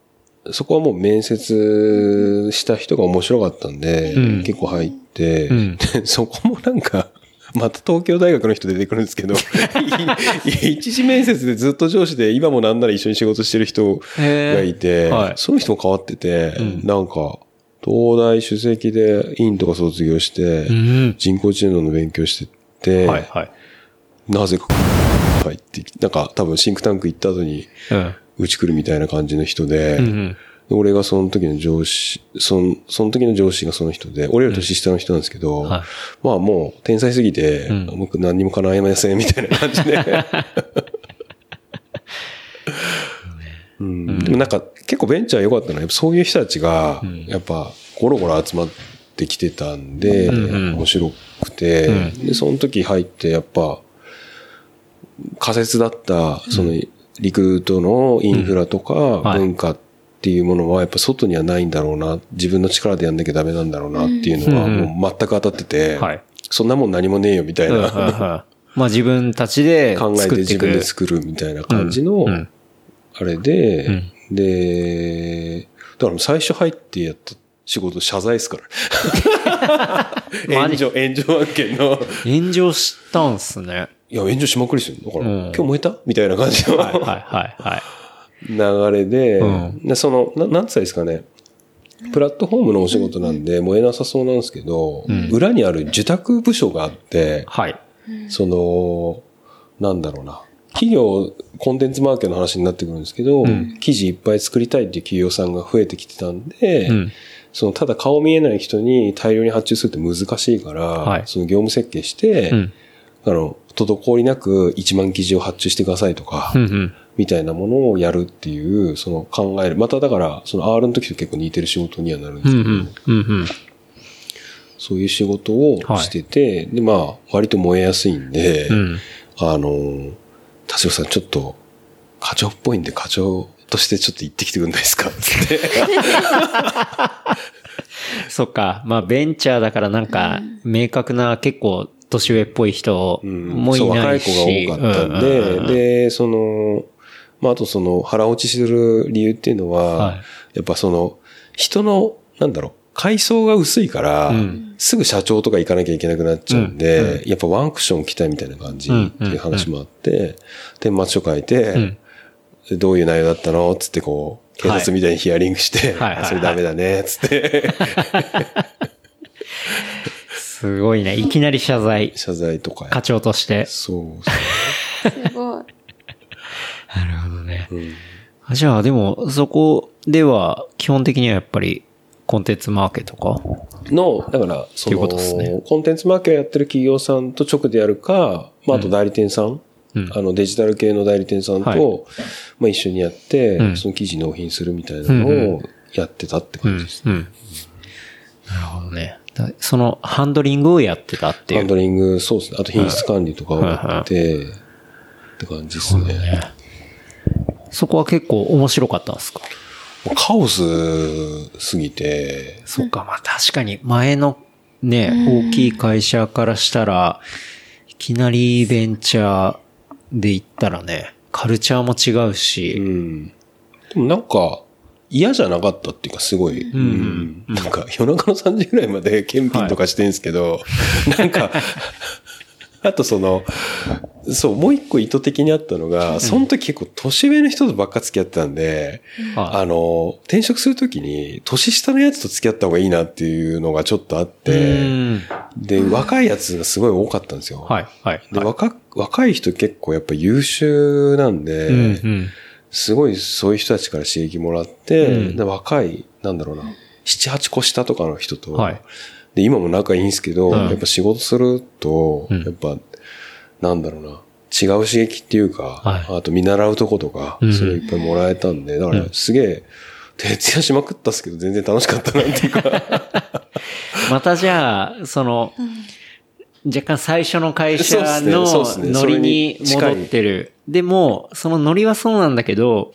そこはもう面接した人が面白かったんで、
うん
結構入って、
うん
でそこもなんか、また東京大学の人出てくるんですけど、い一次面接でずっと上司で今もなんなら一緒に仕事してる人がいて、
はい
その人も変わってて、
ん
なんか、東大首席で院とか卒業して、
うん。
人工知能の勉強してて、
はいはい。
なぜか入ってきなんか多分シンクタンク行った後に
うん。
うち来るみたいな感じの人で、
うんうん。
で俺がその時の上司、その、その時の上司がその人で、俺より年下の人なんですけど、
はい。
まあもう天才すぎて、
ん。
僕何にも叶いませんみたいな感じで。うん、でもなんか結構ベンチャー良かったのは、やっぱそういう人たちが、やっぱゴロゴロ集まってきてたんで、
うんうん
面白くて、
うん。
で、その時入ってやっぱ、仮説だった、その、リクルートのインフラとか
はい。
文化っていうものはやっぱ外にはないんだろうな、自分の力でやんなきゃダメなんだろうなっていうのは
うん。
もう全く当たってて、
はい。
そんなもん何もねえよみたいな、
まあ自分たちで
考えて。自分で作るみたいな感じのあれで、
うん。
で、だから最初入ってやった仕事謝罪ですから。炎上、炎上案件の、
炎上したんすね。
いや、炎上しまくりですよ。だから、
うん
今日燃えた？みたいな感じの、
はいはいはいはい。
流れで、
うん
でその、ななんつったらいいですかね。プラットフォームのお仕事なんで燃えなさそうなんですけど、
ん
裏にある受託部署があって、
はい。
その、なんだろうな。企業、コンテンツマーケの話になってくるんですけど、
ん
記事いっぱい作りたいっていう企業さんが増えてきてたんで、
うん
その、ただ顔見えない人に大量に発注するって難しいから、
はい
その業務設計して、
うん。
あの、滞りなく1万記事を発注してくださいとか、
うんうん。
みたいなものをやるっていう、その考える。まただから、その R の時と結構似てる仕事にはなるんですけど、
うんうん。うんうん。
そういう仕事をしてて、で、まあ、割と燃えやすいんで、
うん。
あの、田代さんちょっと、課長っぽいんで課長としてちょっと行ってきてくれないですか？つって。
そっか。まあ、ベンチャーだからなんか、明確な結構年上っぽい人もい
そう若
ないいし。
子が多かったんで、
うんうんうん。
で、その、まあ、あとその腹落ちする理由っていうのは、
はい。
やっぱその、人の、なんだろう、階層が薄いから、
うん。
すぐ社長とか行かなきゃいけなくなっちゃうんで、
うん。
やっぱワンクッション来たいみたいな感じ
うん
っていう話もあって、天末書書いて、
ん。
でどういう内容だったのつってこう、警察みたいにヒアリングして、
はい。
それダメだね、つって、
すごいね。いきなり謝罪。
謝罪とかや
課長として。
そう
すごい。
なるほどね。
そう。うん
あじゃあ、でも、そこでは、基本的にはやっぱり、コンテンツマーケとか？
の、だから、その、
ことですね
コンテンツマーケをやってる企業さんと直でやるか、まあ、あと代理店さん、
うん
あの、デジタル系の代理店さんと、
はい
まあ、一緒にやって、
うん
その記事納品するみたいなの
うん
をやってたって
うん。
感じです。
うん。なるほどね。だその、ハンドリングをやってたっていう。
ハンドリング、そうですね。あと品質管理とかをやって、って感じですね。
そこは結構面白かったんですか？
カオスすぎて、
そっか、まあ確かに前のね、大きい会社からしたら、いきなりベンチャーで行ったらね、カルチャーも違う
う
し、
ん。でもなんか、嫌じゃなかったっていうか、すごい。うん。なんか、夜中の3時ぐらいまで検品とかしてんすけど、なんか、あとその、そう、もう一個意図的にあったのが、その時結構年上の人とばっか付き合ってたんで、
はい。
あの、転職するときに、年下のやつと付き合った方がいいなっていうのがちょっとあっ
う
て、
ん。
で、若いやつがすごい多かったんですよ。
はい、はい。
で、
はい。
若、若い人結構やっぱ優秀なんで、
うんうん
すごいそういう人たちから刺激もらって、
うん。
で若い、なんだろうな、7、8個下とかの人と、
はい。
で、今も仲いいんですけど、
うん。
やっぱ仕事すると、
うん。
やっぱ、なんだろうな、違う刺激っていうか、
はい。
あと見習うとことか、
うん。
それいっぱいもらえたんで、だから
うん。
すげえ、徹夜しまくったっすけど、全然楽しかったなっていうか、
またじゃあ、その、若干最初の会社のノリに戻ってる。でも、そのノリはそうなんだけど、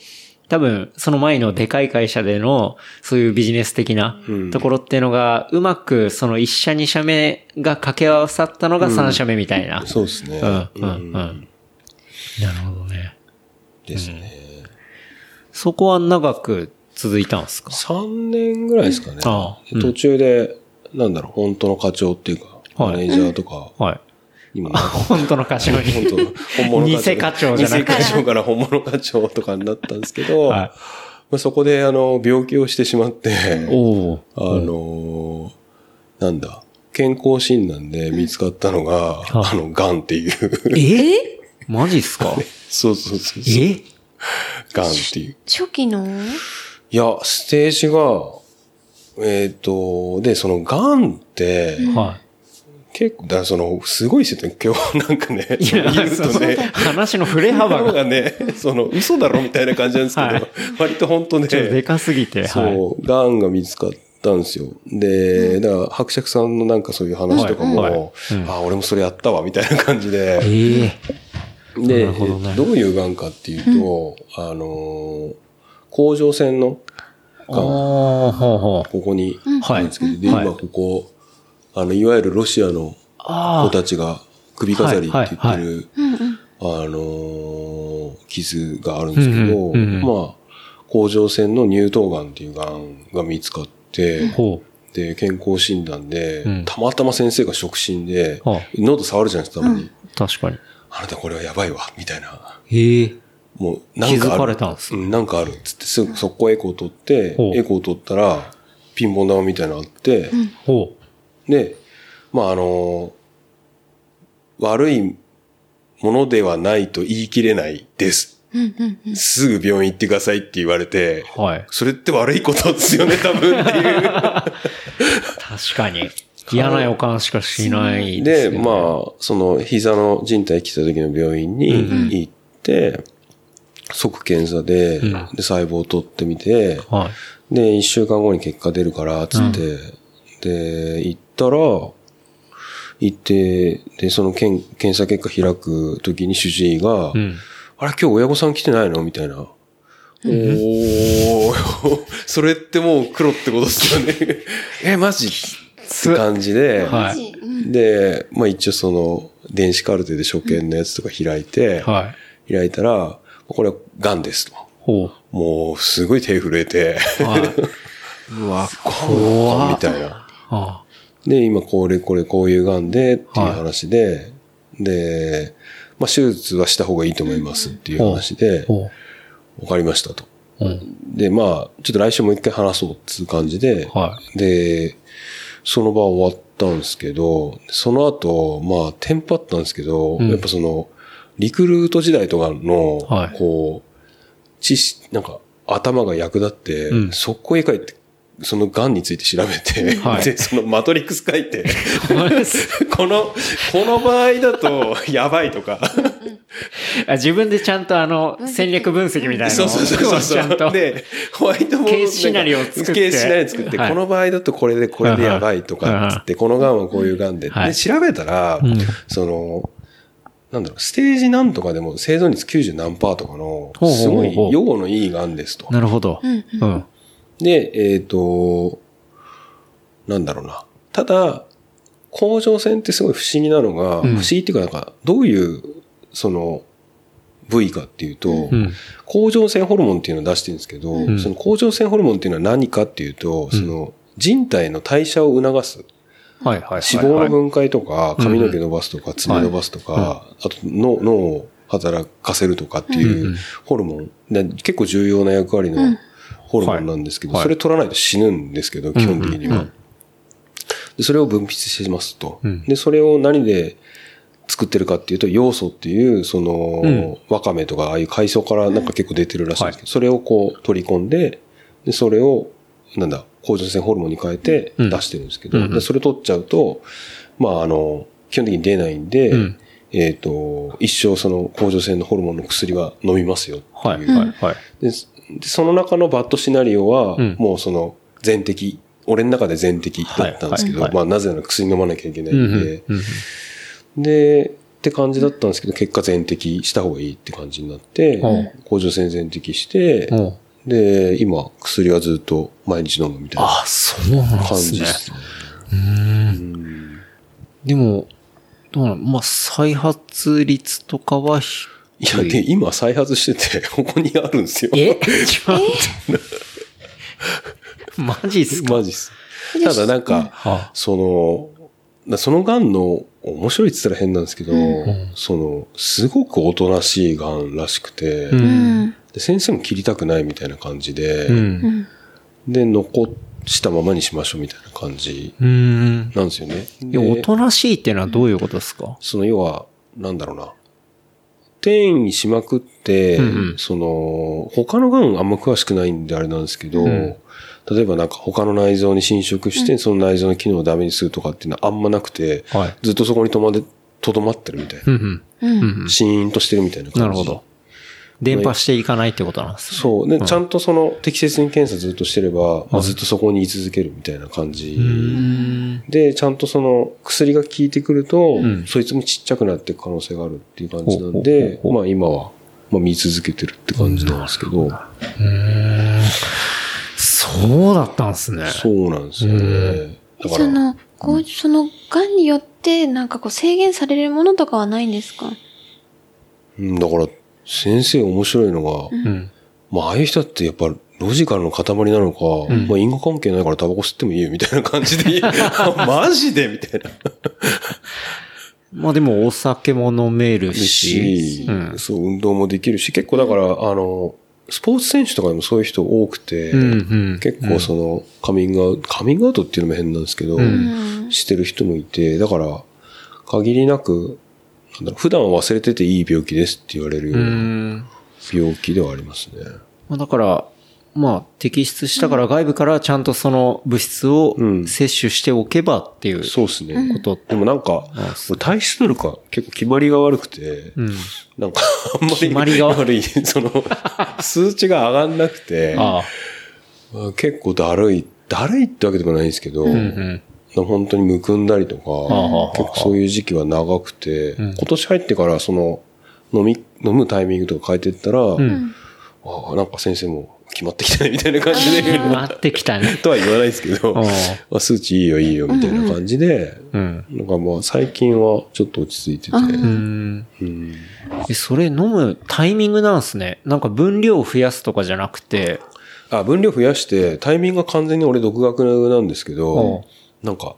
多分、その前のでかい会社での、そういうビジネス的な
うん
ところっていうのが、うまく、その一社二社目が掛け合わさったのが三社目みたいな。
そうですね。
うん、うん、うん。なるほどね。
ですね。
そこは長く続いたんですか
？3年ぐらいですかね。
ああうん
途中で、なんだろう、本当の課長っていうか、
はい
マネージャーとか。
はい。
にもなっ
本当の歌唱に。
本当本物
偽課長じゃなくて。
偽課長から本物課長とかになったんですけど、
はい。
まあ、そこであの、病気をしてしまって、
おお。
あのー。なんだ、健康診断で見つかったのが、
あ
あの、癌っていう。
えマジっすか？
そうそうそうそう。
え
癌っていう。
初期の？
いや、ステージが、えっ、と、で、その癌って、
は
結構、だからその、すごいですよね。今日 なんかね、言うとね、
そう話の振れ幅
の
が
がね、その、嘘だろみたいな感じなんですけど、
はい。
割と本当ね、
ちょっとでかすぎて、はい。
そう、癌が見つかったんですよ。で、だから、伯爵さんのなんかそういう話とかも、
はい。
あ、俺もそれやったわ、みたいな感じで、
ええ。
で、
ね。
どういう癌かっていうと、あのー甲状腺の
ああ、
癌、
ほうほう。
ここにあるんですけど、で、
はい。
今ここ、あの、いわゆるロシアの
あ
子たちが首飾りって言ってる、あのー傷があるんですけど、まあ、甲状腺の乳頭癌っていう癌が見つかって、
ほ
で、健康診断で、
うん
たまたま先生が触診で、
はあ
喉触るじゃないですか、たまに。
う。確かに。
あなたこれはやばいわ、みたいな。
ええ
もう、なんかある。
気づかれたんです
うん、なんかある。つって、すぐ速攻エコー取ってエコー取ったら、ピンポン玉みたいなのあって、
ほ
で、まあ、あの悪いものではないと言い切れないですすぐ病院行ってくださいって言われて、
はい。
それって悪いことですよね、多分っていう。
確かに。嫌な予感しかしない
で、
すね
まあ、その膝の靭帯来た時の病院に行って、即検査で、で、細胞を取ってみて、
はい。
で、一週間後に結果出るから、つって、で、行ったら、行って、で、その検検査結果開く時に主治医が、
うん。
あれ今日親御さん来てないの？みたいな。おー、それってもう黒ってことですよね。え、マジ？って感じで、
はい。
で、まあ一応その、電子カルテで所見のやつとか開いて、
はい。
開いたら、これは癌ですと。
ほ
もう、すごい手震えて、
う。はい。うわ、怖
みたいな。
あ
で、今これこれこういう癌でっていう話で、で、まあ手術はした方がいいと思いますっていう話で、
ほ
わかりましたと。
う。うん。
で、まあ、ちょっと来週もう一回話そうっていう感じで、
は
で、その場終わったんですけど、その後、まあ、テンパったんですけど、
うん
やっぱその、リクルート時代とかの、
はい
こう、知識、なんか、頭が役立って、
うん
速攻家帰って、その癌について調べて、
はい
で、そのマトリックス書いて、この、この場合だと、やばいとか、
あ自分でちゃんとあの、戦略分析みたいなのを
そうそうそうそう。
ちゃんと。
で、ホワイトボード
ケースシナリオを作って
ケースシナリオ作って、
はい
この場合だとこれでこれでやばいとか、つって、この癌はこういう癌で。
はい
で、調べたら、
うん
その、なんだろう、ステージなんとかでも生存率90何パーとかの、すごい予後のいい癌ですと。
なるほど。
うん
うん。
で、えっ、と、なんだろうな。ただ、甲状腺ってすごい不思議なのが、
うん。
不思議っていうかなんか、どういう、その、部位かっていうと、
うん。
甲状腺ホルモンっていうのを出してるんですけど、
ん。
その甲状腺ホルモンっていうのは何かっていうと、その人体の代謝を促す。脂肪の分解とか、髪の毛伸ばすとか、爪伸ばすとか、あと脳脳を働かせるとかっていうホルモン。で結構重要な役割のホルモンなんですけど、
はい。
それ取らないと死ぬんですけど、基本的には。でそれを分泌しますと。
うん。
で、それを何で作ってるかっていうと、要素っていう、その、
うん。
わかめとか、ああいう海藻からなんか結構出てるらしいんですけど、それをこう取り込んで、で、それを、なんだ、甲状腺ホルモンに変えて
うん。
出してるんですけど、
うん
それ取っちゃうと、まあ、あの、基本的に出ないんで、
うん。
えっ、と、一生その甲状腺のホルモンの薬は飲みますよっていう。
はいはいはい。
ででその中のバッドシナリオは、
うん。
もうその全敵、俺の中で全敵だったんですけど、まあなぜなら薬飲まなきゃいけない
うん
んで、で、って感じだったんですけど、結果全摘した方がいいって感じになって
うん、
甲状腺全摘して、
うん。
で、今、薬はずっと毎日飲むみたいな
あ、そうなんで
感
すね。
じですね。
でも、どうなの？まあ、再発率とかは低
いや、で、今再発してて、ここにあるんですよ。
え？ちょっと マジっすか？
マジっす。ただなんか、
は
その、だその癌の面白いって言ったら変なんですけど、その、すごくおとなしい癌らしくて。で先生も切りたくないみたいな感じで、
うん。
で、残したままにしましょうみたいな感じ
うん。
なんですよね。
いや、お
で
となしいっていうのはどういうことですか？
その要は、なんだろうな。転移しまくって、
うんうん
その、他の癌あんま詳しくないんであれなんですけど、
ん
例えばなんか他の内臓に侵食して、その内臓の機能をダメにするとかっていうのはあんまなくて、
はい
ずっとそこにとまで、とどまってるみたいな。
うんうん。うん
シーンとしてるみたいな感じ。
なるほど。伝播していかないってことなんですね。
そう。で、ちゃんとその適切に検査ずっとしてれば、まあ、ずっとそこに居続けるみたいな感じ。
うん。
で、ちゃんとその薬が効いてくると、
ん
そいつもちっちゃくなっていく可能性があるっていう感じなんで、
ほうほう
まあ今は、まあ見続けてるって感じなんですけど、
そうだったんですね。
そうなんですよね。だから、
その、こう、その、癌によって、なんかこう、制限されるものとかはないんですか？
うんだから、先生面白いのが、
うん。
まあああいう人ってやっぱロジカルの塊なのか、
ん
まあ因果関係ないからタバコ吸ってもいいよみたいな感じで、マジでみたいな。
まあでもお酒も飲めるし
し、、
うん。
そう、運動もできるし、結構だから、あの、スポーツ選手とかでもそういう人多くて、
うんうん
結構その、カミングアウト、カミングアウトっていうのも変なんですけど、
うん。
してる人もいて、だから、限りなく、普段は忘れてていい病気ですって言われるよ
う
うなん病気ではありますね。
まあだから、まあ、摘出したから外部からちゃんとその物質を
うん
摂取しておけばっていう
そうですね。
こと。
でもなんか、体質なのか結構決まりが悪くて、
うん。
なんか あんまり
決まりが悪
い。その、数値が上がんなくて、
ああ。
まあ結構だるい、だるいってわけでもないんですけど、
うんうん。
本当にむくんだりとか、結構そういう時期は長くて、
ん。
今年入ってからその、飲み、飲むタイミングとか変えてったら、
ん。
ああ、なんか先生も決まってきたねみたいな感じで、
待ってきたね。
とは言わないですけど、
あ
まあ数値いいよいいよみたいな感じで、
うん。
なんかまあ最近はちょっと落ち着いてて、
うん。
う
それ飲むタイミングなんすね。なんか分量を増やすとかじゃなくて、
あ、分量増やして、タイミングが完全に俺独学なんですけど、なんか、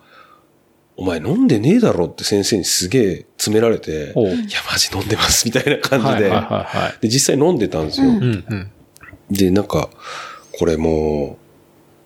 お前飲んでねえだろって先生にすげえ詰められて、いや、マジ飲んでますみたいな感じで、で、実際飲んでたんですよ。
うん。うん。
で、なんか、これも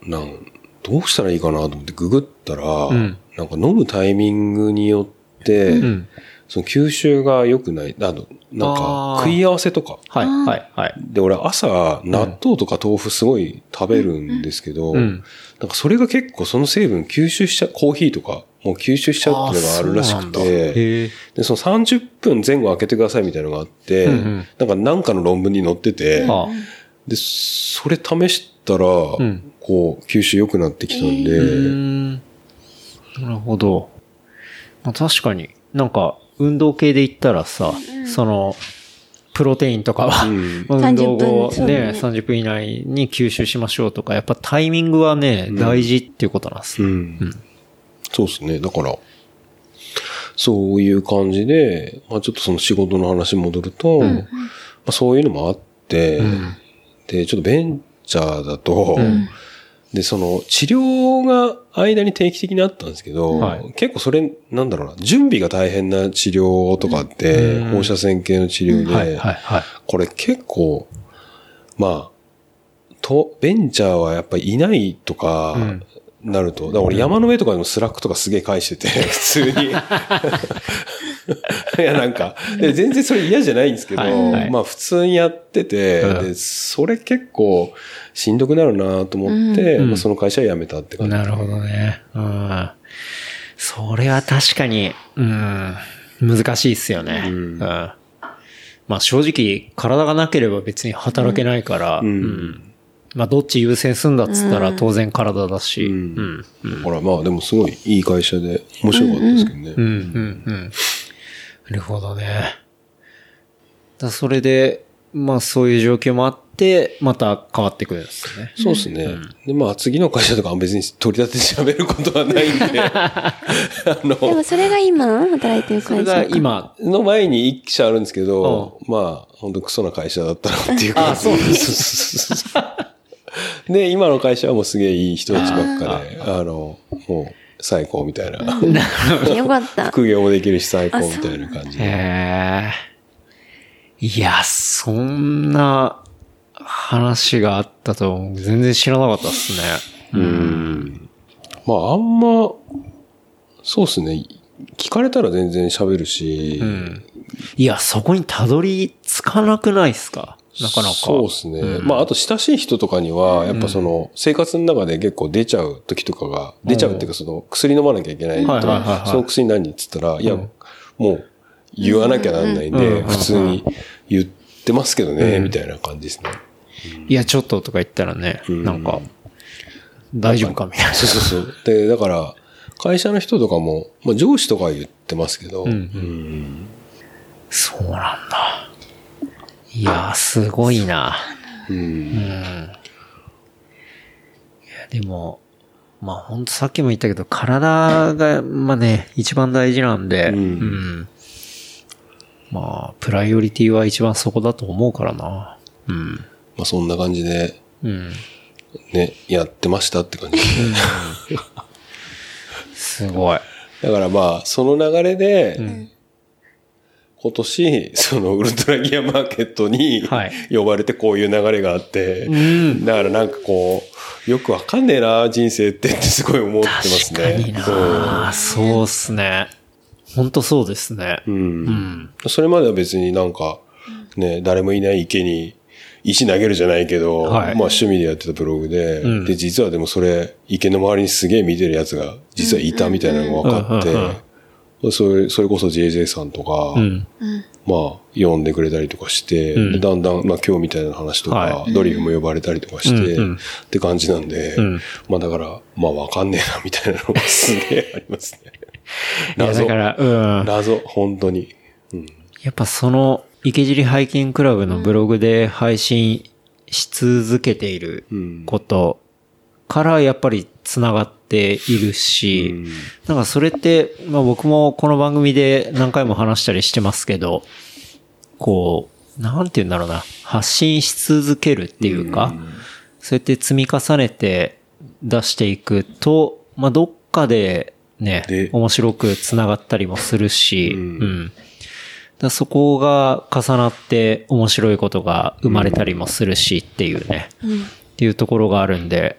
う、なん、どうしたらいいかなと思ってググったら、
ん。
なんか飲むタイミングによって、
ん。
その吸収が良くない、あの、なん
あ
か
ー。
食い合わせとか。
はいはいはい。
で、俺朝、納豆とか豆腐すごい食べるんですけど、
ん
なんかそれが結構その成分吸収しちゃう、コーヒーとかもう吸収しちゃうっていうのがあるらしくて、
え。
で、その30分前後開けてくださいみたいなのがあって、
うんうん
なんかなんかの論文に載ってて、
あ
で、それ試したら、
ん
こう、吸収良くなってきたんで。
なるほど。まあ、確かに、なんか、運動系で言ったらさ、その、プロテインとかは、
ん。
ま あ運動後
30分。そう
ね、
ね
30分以内に吸収しましょうとか、やっぱタイミングはね、大事っていうことなんです。ね。
うん。そうですね。だから、そういう感じで、まあちょっとその仕事の話に戻ると、まあそういうのもあって、で、ちょっとベンチャーだと、で、その治療が間に定期的にあったんですけど、
はい
結構それ、なんだろうな、準備が大変な治療とかって、
うん
放射線系の治療で、
はいはいはい。
これ結構、まあ、と、ベンチャーはやっぱりいないとか、なると、だから俺山の上とかでも Slackとかすげえ返してて、普通に。いや、なんか、で全然それ嫌じゃないんですけど、
はいはい
まあ普通にやってて、
うん
で、それ結構しんどくなるなと思って、
うん
まあ、その会社は辞めたって感じ。
なるほどね。うん。それは確かに、うん、難しいっすよね。うん。まあ正直、体がなければ別に働けないから、うん。まあどっち優先すんだっつったら当然体だし、うん。うん。
ほら、まあでもすごいいい会社で面白かったですけどね。
うん、うん、うん。なるほどね。だそれで、まあそういう状況もあって、また変わってくるんですね。
そうですね。で、まあ次の会社とかは別に取り立てて喋ることはないんで、あ
でも
の、
それが今働いてる
それ
会社か。
が今、
の前に一社あるんですけど、まあ、本当クソな会社だったなっていう感じ。そうそうそうで、今の会社はもうすげえいい人たちばっかで、あの、もう最高みたいな。
よかった。
副業もできるし最高みたいな感じで。
へえ。いや、そんな話があったと全然知らなかったっすね。
うん。まあ、あんま、そうですね。聞かれたら全然喋るし、
うん。いや、そこにたどり着かなくないっすか？なかなか。
そうですね。まあ、あと親しい人とかには、やっぱその、生活の中で結構出ちゃう時とかが、出ちゃうっていうか、その、薬飲まなきゃいけないと
はいはいはいはい
その薬何っつったら、いや、もう、言わなきゃなんないんで、普通に言ってますけどね、みたいな感じですね。
いや、ちょっととか言ったらね、なんか、大丈夫かみたいな。
そうそうそう。で、だから、会社の人とかも、まあ上司とかは言ってますけど、
そうなんだ。いや、すごいな。
うん
いやでも、まあ本当さっきも言ったけど、体が、まあね、一番大事なんで、うん。まあ、プライオリティは一番そこだと思うからな。うん。
まあそんな感じで、
うん。
ね、やってましたって感じです
ごい。
だからまあ、その流れで、今年、そのウルトラギアマーケットに
はい
呼ばれてこういう流れがあって、だからなんかこう、よくわかんねえな、人生ってってすごい思ってます
確かに
ね。
な、そうっすね。本当そうですね。
うん
うん。
それまでは別になんか、ね、誰もいない池に石投げるじゃないけど、
はい
まあ趣味でやってたブログで、
うん
で、実はでもそれ、池の周りにすげえ見てるやつが実はいたみたいなのが分かって、
うんうん
それ、それこそ JJ さんとか、
うん。
まあ、読んでくれたりとかして、
うん
でだんだん、まあ今日みたいな話とか、
は
ドリフも呼ばれたりとかして、
うんうん
って感じなんで、
うん
まあだから、まあわかんねえな、みたいなのがすげえ ありますね。
いや、だから、うん。
謎、本当に。うん。
やっぱその、池尻ハイキングクラブのブログで配信し続けている
うん
ことからやっぱり繋がっているし、
うん
なんかそれって、まあ僕もこの番組で何回も話したりしてますけど、こう、なんて言うんだろうな、発信し続けるっていうか、そうやって積み重ねて出していくと、まあどっかでね
で、
面白く繋がったりもするし、
うん
うん。だそこが重なって面白いことが生まれたりもするしっていうね。っていうところがあるんで、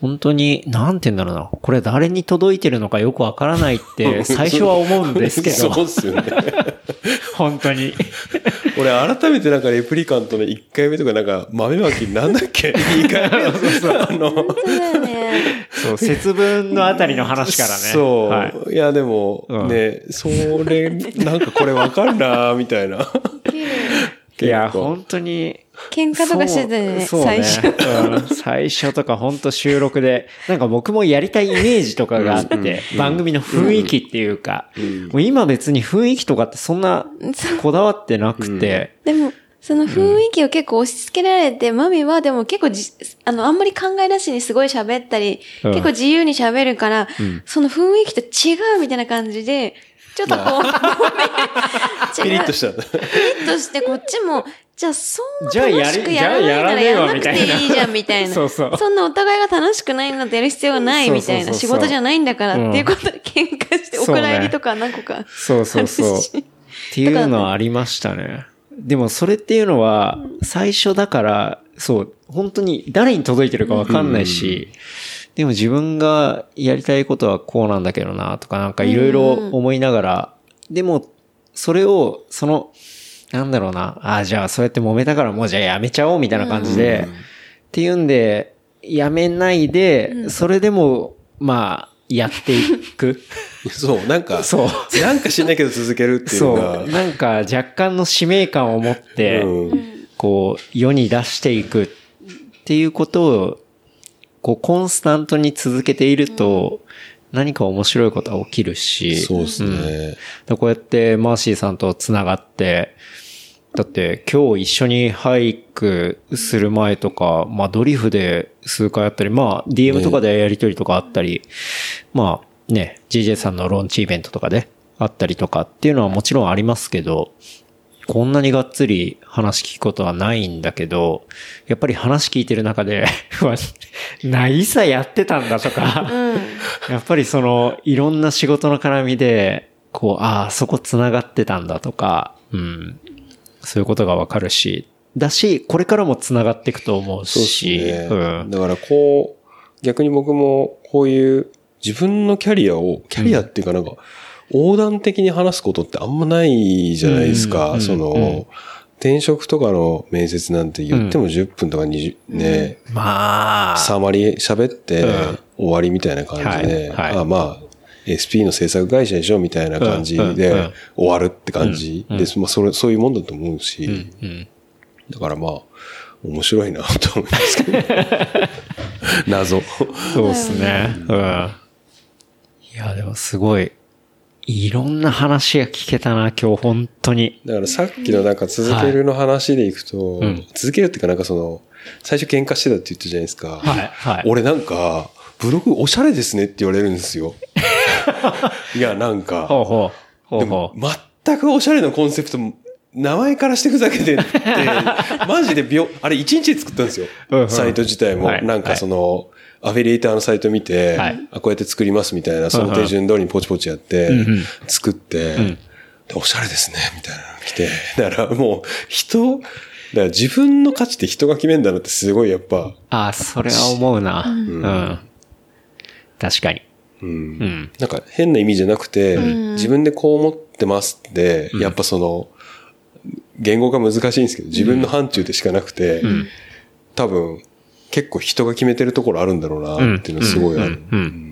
本当に、なんて言うんだろうな。これ誰に届いてるのかよくわからないって 最初は思うんですけど、
そうっすよね。
本当に。
俺改めてなんかレプリカントの1回目とかなんか豆まきなんだっけ ?2 回目。あの、
そうだよね。
そう、節分のあたりの話からね。
そう。
はい。
い、や、でも、
うん
ね、それ、なんかこれわかるなみたいな。
いや、本当に。
喧嘩とかしてたよね、
そう
最初。
うん。最初とか本当収録で、なんか僕もやりたいイメージとかがあって、番組の雰囲気っていうか、もう今別に雰囲気とかってそんなこだわってなくて、
でも、その雰囲気を結構押し付けられて、マミはでも結構じ、あの、あんまり考えなしにすごい喋ったり、
うん。
結構自由に喋るから、その雰囲気と違うみたいな感じで、ちょっとこう、ごめん。
ピリッとした。
ピリッとして、こっちも、じゃあ、そんな
じゃあやり
楽しくやらないなら
やら
なくていいじゃん、みたいな。
そうそう
そんなお互いが楽しくないのでやる必要がない、みたいな。仕事じゃないんだからっていうことで喧嘩して、お蔵入りとか何個か。
そうそうそう。
話
っていうのはありましたね。でもそれっていうのは、最初だから、そう、本当に誰に届いてるかわかんないし、でも自分がやりたいことはこうなんだけどな、とかなんかいろいろ思いながら、でも、それを、その、なんだろうな、ああ、じゃあそうやって揉めたからもうじゃあやめちゃおうみたいな感じで、っていうんで、やめないで、それでも、まあ、やっていく。
そう、なんか、
そう。
なんか知んないけど続けるっていう
そ
のが
う。、なんか若干の使命感を持って、
うん
こう、世に出していくっていうことを、こう、コンスタントに続けていると、何か面白いことは起きるし、
そうですね。
でこうやってマーシーさんと繋がって、だって今日一緒にハイクする前とか、まあドリフで数回あったり、まあ DM とかでやりとりとかあったり、まあね、GJ さんのローンチイベントとかであったりとかっていうのはもちろんありますけど、こんなにがっつり話聞くことはないんだけど、やっぱり話聞いてる中で、うわなぎさやってたんだとか、やっぱりその、いろんな仕事の絡みで、こう、ああ、そこ繋がってたんだとか、うん。そういうことがわかるし、だし、これからも繋がっていくと思う
そうね。
うん。
だからこう、逆に僕もこういう自分のキャリアを、キャリアっていうかなんか、横断的に話すことってあんまないじゃないですか。
うん
その、
うん
転職とかの面接なんて言っても10分とか20、ね、
まあ、
サマリー喋って
うん
終わりみたいな感じで、
はいはい
あまあ、SP の制作会社でしょみたいな感じ
うんうんうん
で終わるって感じです。まあ、それ、そういうもんだと思うし、
うん。
だからまあ、面白いなと思いますけど。謎。
そうですね。うん。いや、でもすごい、いろんな話が聞けたな、今日本当に。
だからさっきのなんか続けるの話でいくと、
うん
続けるっていうかなんかその、最初喧嘩してたって言ったじゃないですか。
はい、はい。
俺なんか、ブログおしゃれですねって言われるんですよ。いや、なんか、
ほうほう。ほうほ
でも
う。
全くおしゃれなコンセプト、名前からしてふざけてって、マジで秒、あれ1日で作ったんですよ。サイト自体も。
はい
なんかその、アフィリエイターのサイト見て、
はい
あ、こうやって作りますみたいな、その手順通りにポチポチやって
うんうん、
作って、
ん
でおしゃれですね、みたいなの来て。だからもう、人、だから自分の価値って人が決めんだなってすごいやっぱ、
あ、それは思うな。うん。確かに。
うん
うん。
なんか変な意味じゃなくて、自分でこう思ってますって、やっぱその、言語が難しいんですけど、自分の範疇でしかなくて、多分、結構人が決めてるところあるんだろうな、っていうのはすごいある。
うんうん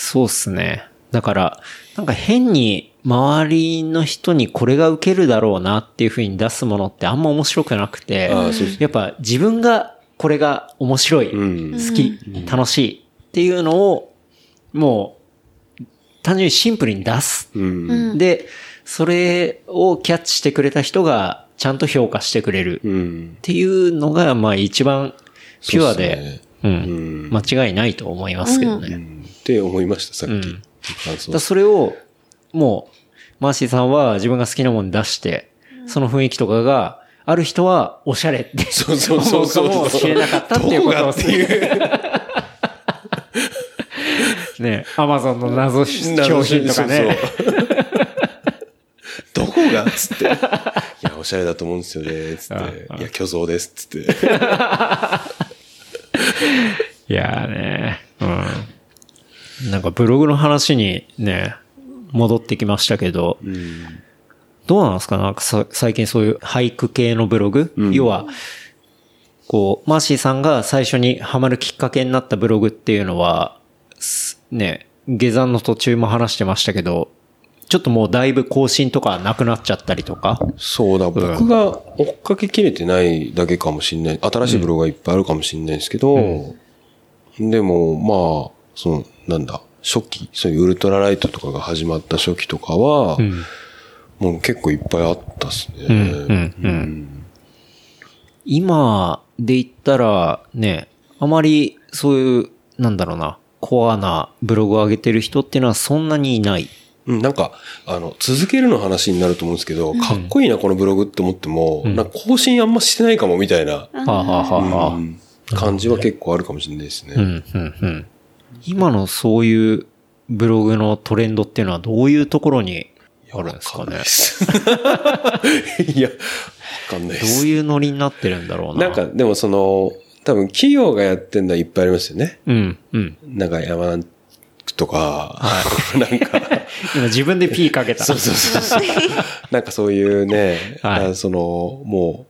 そうっすね。だから、なんか変に周りの人にこれが受けるだろうなっていう風に出すものってあんま面白くなくてやっぱ自分がこれが面白い、
うん
好き、楽しいっていうのを、もう、単純にシンプルに出す。
うん。
で、それをキャッチしてくれた人がちゃんと評価してくれるっ
うん。
ていうのが、まあ一番ピュアで、間違いないと思いますけどね。
うんって思いました、さっき。
それを、もう、マーシーさんは自分が好きなもの出して、その雰囲気とかが、ある人はおしゃれって
そうそうそうそう。
思うかもしれなかったっていうことを
どこがっていう。
ね、アマゾンの謎商品とかね。
そうそう。どこがっつって。いや、おしゃれだと思うんですよね。つって。いや、虚像です。つって。
いやーね、うん。なんかブログの話にね、戻ってきましたけど、どうなんですか？なんかさ最近そういう俳句系のブログ、要は、こう、マーシーさんが最初にハマるきっかけになったブログっていうのは、すね、下山の途中も話してましたけど、ちょっともうだいぶ更新とかなくなっちゃったりとか？
そうだ、僕が追っかけきれてないだけかもしんない。新しいブログがいっぱいあるかもしんないですけど、でも、まあ、その、なんだ、初期、そういうウルトラライトとかが始まった初期とかは、もう結構いっぱいあったっすね。
うんうん今で言ったらね、あまりそういう、なんだろうな、コアなブログを上げてる人っていうのはそんなにいない。
うん、なんか、あの、続けるの話になると思うんですけど、かっこいいな、このブログって思っても、なんか更新あんましてないかも、みたいな、感じは結構あるかもしれないですね。
うん、うん、うん。今のそういうブログのトレンドっていうのはどういうところにあるんですかね？
いや、わかんないで
ど
す。
ういうノリになってるんだろうな。
なんか、でもその、多分企業がやってんのはいっぱいありますよね。
うん、うん。
なんか山とか、なんか、
今自分で P かけた。
そうそうそうそう。なんかそういうね、
はい。
あその、も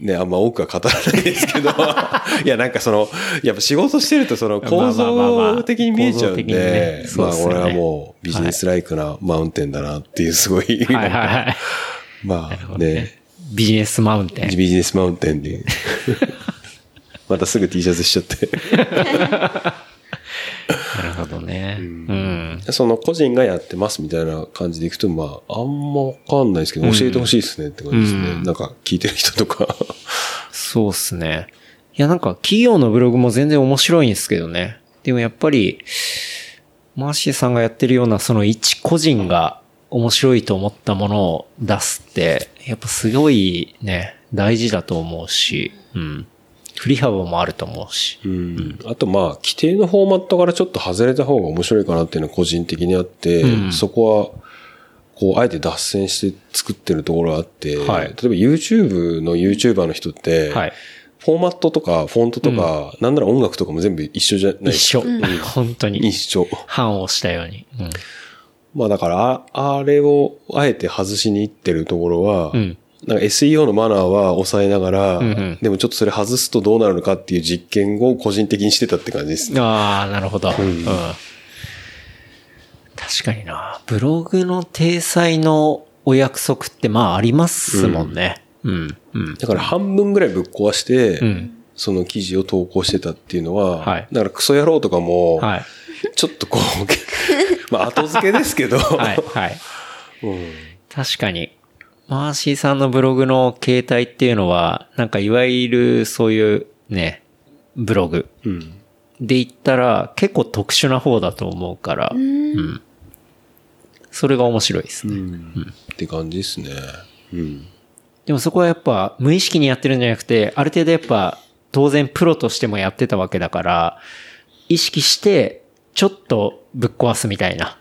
う、ね、あんま多くは語らないですけど、いや、なんかその、やっぱ仕事してるとその構造的に見えちゃうんで、まあ俺はもうビジネスライクなマウンテンだなっていうすごい。まあね、
ビジネスマウンテン。
ビジネスマウンテンで、またすぐ T シャツしちゃって。
なるほどね。うん。
その個人がやってますみたいな感じでいくと、まあ、あんまわかんないですけど、教えてほしいですねって感じですね。
うん
なんか聞いてる人とか。
そうっすね。いや、なんか企業のブログも全然面白いんですけどね。でもやっぱり、マーシーさんがやってるようなその一個人が面白いと思ったものを出すって、やっぱすごいね、大事だと思うし、うん。振り幅もあると思うし。
うん。あとまあ、規定のフォーマットからちょっと外れた方が面白いかなっていうのは個人的にあって、
うん
そこは、こう、あえて脱線して作ってるところがあって、
はい
例えば YouTube の YouTuber の人って、
はい。
フォーマットとかフォントとか、なんなら音楽とかも全部一緒じゃない
一緒。本当に
一。緒。
反をしたように。うん。
まあだから、ああれをあえて外しに行ってるところは、
うん
なんか SEO のマナーは抑えながら、
んうん
でもちょっとそれ外すとどうなるのかっていう実験を個人的にしてたって感じですね。
ああ、なるほど。うん。確かにな。ブログの体裁のお約束ってまあありますもんね。うん。うん。
だから半分ぐらいぶっ壊して、
うん。
その記事を投稿してたっていうのは、
はい
だからクソ野郎とかも、
はい。
ちょっとこう、まあ後付けですけど、
はい。はい。
うん
確かに。マーシーさんのブログの形態っていうのは、なんかいわゆるそういうね、ブログ
うん
で言ったら結構特殊な方だと思うから、うん。それが面白いですね。
って感じですね。うん。
でもそこはやっぱ無意識にやってるんじゃなくて、ある程度やっぱ当然プロとしてもやってたわけだから、意識してちょっとぶっ壊すみたいな。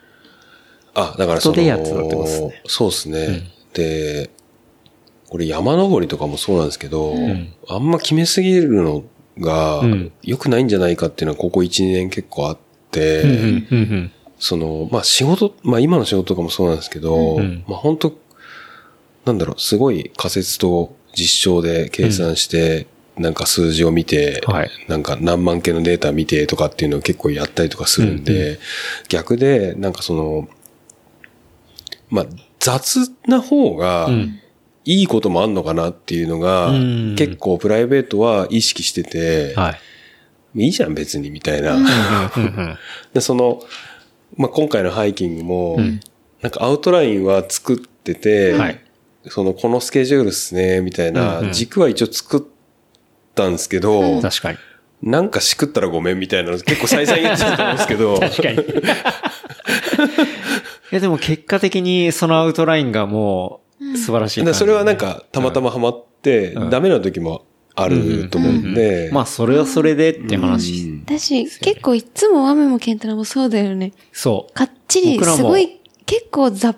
あ、だからその、
人でやってたってことですね
そうですね。で、これ山登りとかもそうなんですけど、あんま決めすぎるのが
うん。
良くないんじゃないかっていうのはここ1、2年結構あって、
うんうんうん
その、まあ仕事、まあ今の仕事とかもそうなんですけど、
うん
まあ本当なんだろう、すごい仮説と実証で計算して、なんか数字を見て、
はい。
なんか何万件のデータ見てとかっていうのを結構やったりとかするんで、逆で、なんかその、まあ、雑な方が、
うん
いいこともあんのかなっていうのが、
うん
結構プライベートは意識してて、
はい。
いいじゃん別にみたいな。で、その、まあ、今回のハイキングも、
ん
なんかアウトラインは作ってて、
はい
その、このスケジュールっすね、みたい
うんう
なん軸は一応作ったんですけど、
確かに。
なんかしくったらごめんみたいなの結構再々言ってたと思うんですけど、
確かに。いや、でも結果的にそのアウトラインがもう素晴らしい感じで。
でそれはなんかたまたまハマって、
うん
ダメな時もあると思うんで、
まあ、それはそれでって話。
うん
私、結構いつもマメもケンタロウもそうだよね。
そう。
かっちり、すごい、結構ざっ、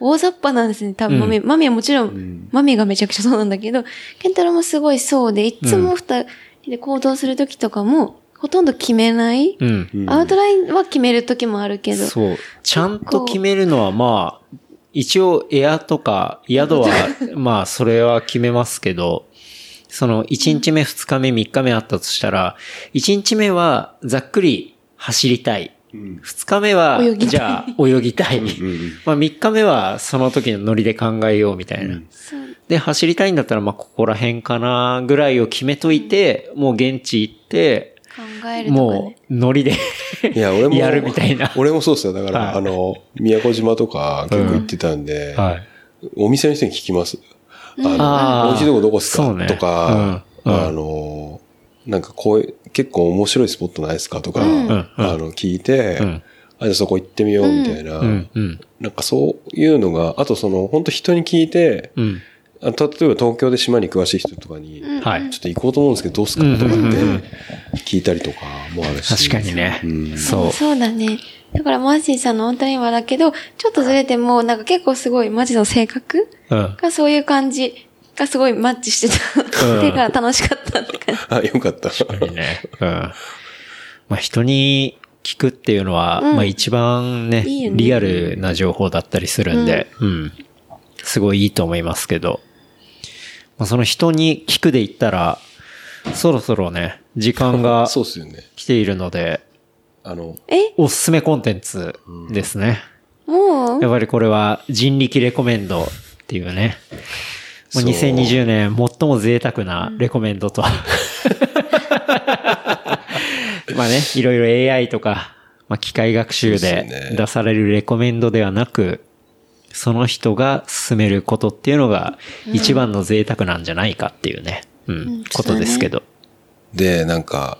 大雑把なんですね。多分、マミ、マミはもちろん、マミがめちゃくちゃそうなんだけど、ケンタロウもすごいそうで、いつも二人で行動するときとかも、ほとんど決めない？
うん。
うん
アウトラインは決めるときもあるけど。
そう。ちゃんと決めるのはまあ、一応エアとか宿は、まあそれは決めますけど、その1日目、2日目、3日目あったとしたら、1日目はざっくり走りたい。
うん
2日目は
泳ぎたい、
じゃあ泳ぎたい。
うん
まあ3日目はその時のノリで考えようみたいな。で、走りたいんだったら、まあここら辺かなぐらいを決めといて、もう現地行って、
考えるとか
も
ね。
うノリで
いや、俺も、
やるみたいな。
俺もそうですよ。だから、
はい。
あの、宮古島とか結構行ってたんで、
はい。
お店の人に聞きます。あの、
あー。
美味しいとこどこっすか？
ね
とか、
うん。うん。
あの、なんかこう結構面白いスポットないですか？とか、
うん。
うん。
あの、聞いて、
うん。
あ、じゃあそこ行ってみようみたいな、
うん、うん、
なんかそういうのが、あとその、本当人に聞いて、
うん。
あ例えば東京で島に詳しい人とかに、
はい。
ちょっと行こうと思うんですけどどうすか
うん
とかって
うんうんうん
聞いたりとかもあるし。
確かにね。
うん
そう。
そうだね。だからマーシーさんの本当にはだけど、ちょっとずれても、なんか結構すごいマジの性格
うん。
がそういう感じがすごいマッチしてた。
うん
っていうから楽しかったって感じ。
あ、よかった。
ね。うん。まあ人に聞くっていうのは、
うん
まあ一番ね
いいよね
リアルな情報だったりするんで、うん。すごいいいと思いますけど、まあその人に聞くで言ったら、そろそろね、時間が
そうっすよね。
来ているので、
あの、
え？
おすすめコンテンツですね。
もう？
やっぱりこれは人力レコメンドっていうね。もう
そう
2020年最も贅沢なレコメンドと。まあね、いろいろ AI とか、まあ、機械学習で出されるレコメンドではなく、その人が進めることっていうのが一番の贅沢なんじゃないかっていうね、うん、
うん
ことですけど。
で、なんか、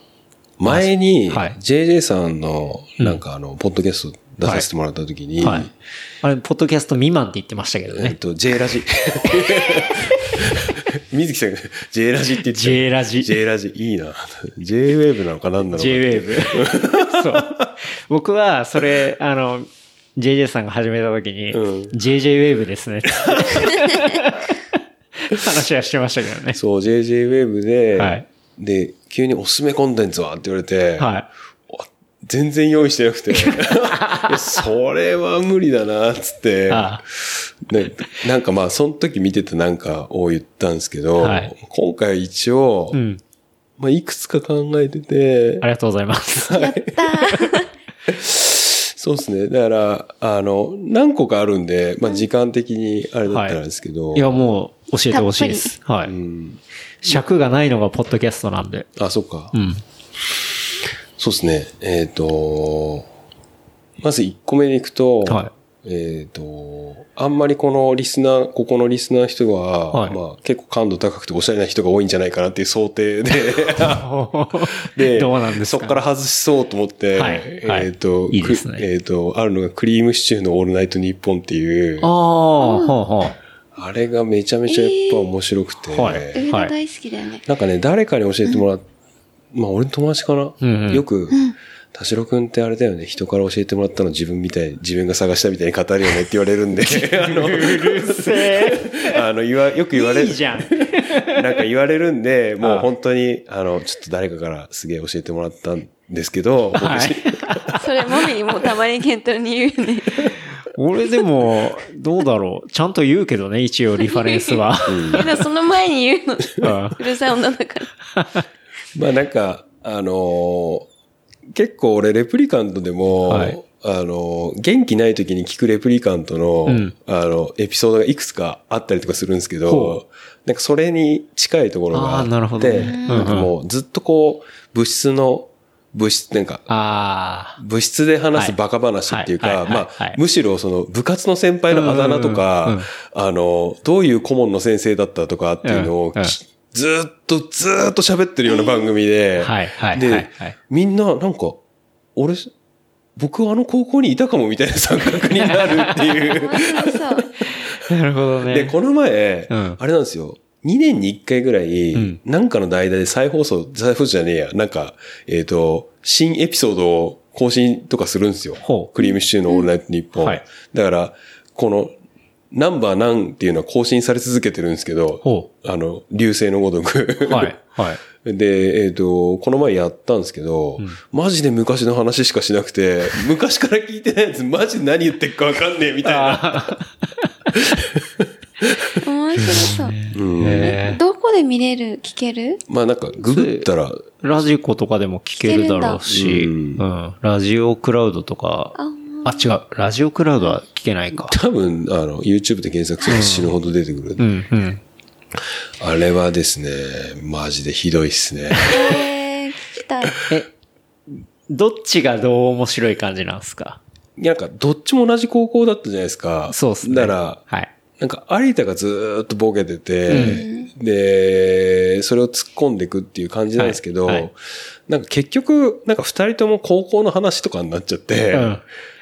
前に、
はい
JJ さんの、なんかあの、ポッドキャスト出させてもらった時に、
はい。あれ、ポッドキャスト未満って言ってましたけどね。
えっと、J ラジ。水木さんが J ラジって言ってた
J ラジ
J ラジ、いいな。J-Wave なのかなんなのか。
J-Wave。そう。僕は、それ、あの、JJ さんが始めた時に、
うん
JJ-Wave ですねって。話はしてましたけどね。
そう、JJ-Wave で、
はい
で、急におすすめコンテンツはって言われて、
は
全然用意してなくて、それは無理だな、つって、
あ
ねなんかまあ、その時見てたなんかを言ったんですけど、
はい
今回一応、
い。うん。
まあ、いくつか考えてて
あ、りがとうございます。
やったー。
そうですね。だから、あの、何個かあるんで、まあ、時間的にあれだったらですけど、
いや、もう、教えてほしいです。は
う
い。
ん。
尺がないのがポッドキャストなんで。
あ、そっか。
うん。
そうですね。えっ、と、まず1個目でいくと、
は
えっ、と、あんまりこのリスナー、ここのリスナーの人は、
はい。
まあ結構感度高くておしゃれな人が多いんじゃないかなっていう想定で、で、
どうなんですか？
そこから外しそうと思って、
はいはい。
えっ、と、
いいですね。
くえっ、と、あるのがクリームシチューのオールナイトニッポンっていう、
ああ、ほうほ
あ。れがめちゃめちゃやっぱ面白くて、
はい。
上田大好きだよね。
なんかね、誰かに教えてもらっ、まあ俺の友達かな、
うんうん。
よく、田代くんってあれだよね、人から教えてもらったの自分みたい、自分が探したみたいに語るよねって言われるんで、あの、
う。うるせえ。
あの、言わ、よく言われる。
いいじゃん。
なんか言われるんで、もう本当に、あの、ちょっと誰かからすげえ教えてもらったんですけど、僕
はい。
それ、マミにもたまにケントに言うよね。
俺でも、どうだろう。ちゃんと言うけどね、一応リファレンスは。
けどその前に言うの、
うん
うるさい女だから。
まあなんか、あのー結構俺レプリカントでも、
はい。
あのー元気ない時に聞くレプリカントの、
うん。
あの、エピソードがいくつかあったりとかするんですけ
ほ
ど、なんかそれに近いところがあって、
なるほどね。
なんかもうずっとこう、物質の、物質、なんか、
あ
物質で話すバカ話っていうか、まあ、むしろその部活の先輩のあだ名とか、あの、どういう顧問の先生だったとかっていうのをずーっと、ずーっと喋ってるような番組で、
はいはい
で、
はいはい
みんななんか、俺、僕あの高校にいたかもみたいな錯覚になるっていう。
なるほどね。
で、この前、
うん
あれなんですよ。2年に1回ぐらい、
うん
なんかの代打で再放送、再放送じゃねえや、なんか、えっ、と、新エピソードを更新とかするんですよ。
ほう
クリームシチューのオールナイトニッポン。
はい
だから、この、ナンバー何っていうのは更新され続けてるんですけど、
ほ
あの、流星のごとく。
はい。はい。
で、えっ、と、この前やったんですけど、マジで昔の話しかしなくて、昔から聞いてないやつ、マジで何言ってるかわかんねえみたいな。
面白そう。
うん
え
どこで見れる？聞ける？
まあなんか、ググったら、
ーラジコとかでも聞けるだろうし、うん。ラジオクラウドとか、
あ
あ、違う。ラジオクラウドは聞けないか。
多分、あの、YouTube で検索すると死ぬほど出てくる。
うん、うん。
あれはですね、マジでひどいっすね。
えー、聞きたい。
え、どっちがどう面白い感じなんですか？
なんか、どっちも同じ高校だったじゃないですか。
そうっすね。
だから、
はい。
なんか、有田がずーっとボケてて、で、それを突っ込んでいくっていう感じなんですけど、
はいはい
なんか結局、なんか二人とも高校の話とかになっちゃって、
うん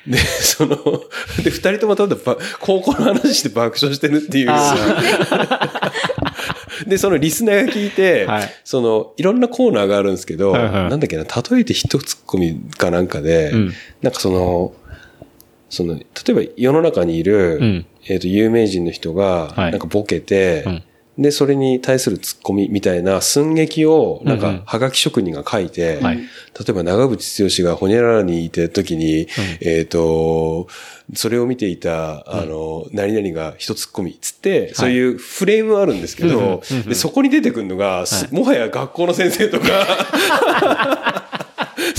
で、その、で、二人ともただば高校の話して爆笑してるっていう。で、そのリスナーが聞いて、
はい。
その、いろんなコーナーがあるんですけど、
はいはい。
なんだっけな、例えて一ツッコミかなんかで、
うん。
なんかその、その、例えば世の中にいる、
うん。
えっ、と、有名人の人が、
はい。
なんかボケて、
うん
で、それに対するツッコミみたいな寸劇を、なん
うんうん。
か、はがき職人が書いて、
はい。
例えば長渕剛がホニャララにいて時に、えっ、と、それを見ていた、あの、何々が一ツッコミ、つって、そういうフレームあるんですけど、
うんうんうん
でそこに出てくるのが、すもはや学校の先生とか、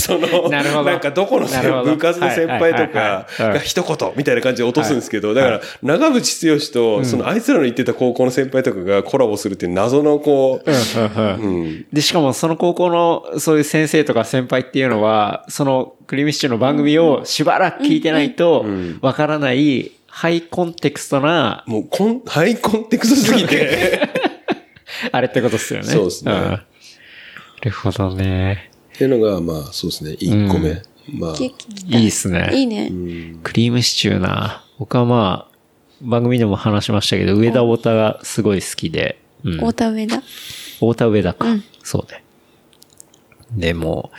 その、
なるほど。
んかどこの
なるほど。
部活の先輩とかが一言みたいな感じで落とすんですけど、だから、長渕剛と、そのあいつらの言ってた高校の先輩とかがコラボするっていう謎のこう、うん。
で、しかもその高校のそういう先生とか先輩っていうのは、そのクリームシチューの番組をしばらく聞いてないとわからないハイコンテクストな、
もうコン、ハイコンテクストすぎて、
あれってことですよね。
そうですね。
ん。なるほどね。
っていうのが、まあ、そうですね、1個目。まあ、
聞きた
いいっすね。
いいね。
クリームシチューな。僕はまあ、番組でも話しましたけど、上田太田がすごい好きで。うん。
太田上田？
太田上田か。
うん
そうね。でも、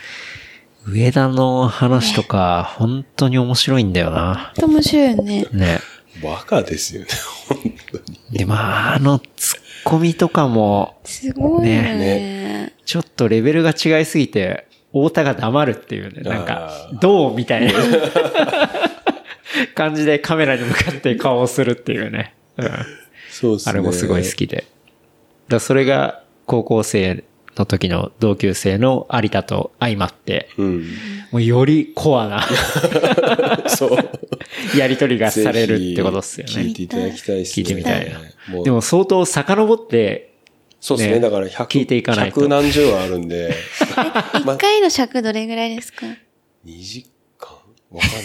上田の話とか、本当に面白いんだよな。
と面白いよね。
ね。
バカですよね、本当に。
で、まあ、あの、ツッコミとかも、
すごいよね。
ちょっとレベルが違いすぎて、太田が黙るっていうね、なんか
あ、
どうみたいな 感じでカメラに向かって顔をするっていうね。うん
そうですね。
あれもすごい好きで。だそれが高校生の時の同級生の有田と相まって、
うん。
もうよりコアな
そう。
やりとりがされるってことですよね
聞い。ていただきたいですね。
聞いてみたいなでも相当遡って、
そうですね。
ね
だから100、
聞いていかないと
100何十話あるんで、
一回の尺どれぐらいですか
？2時間わかんない。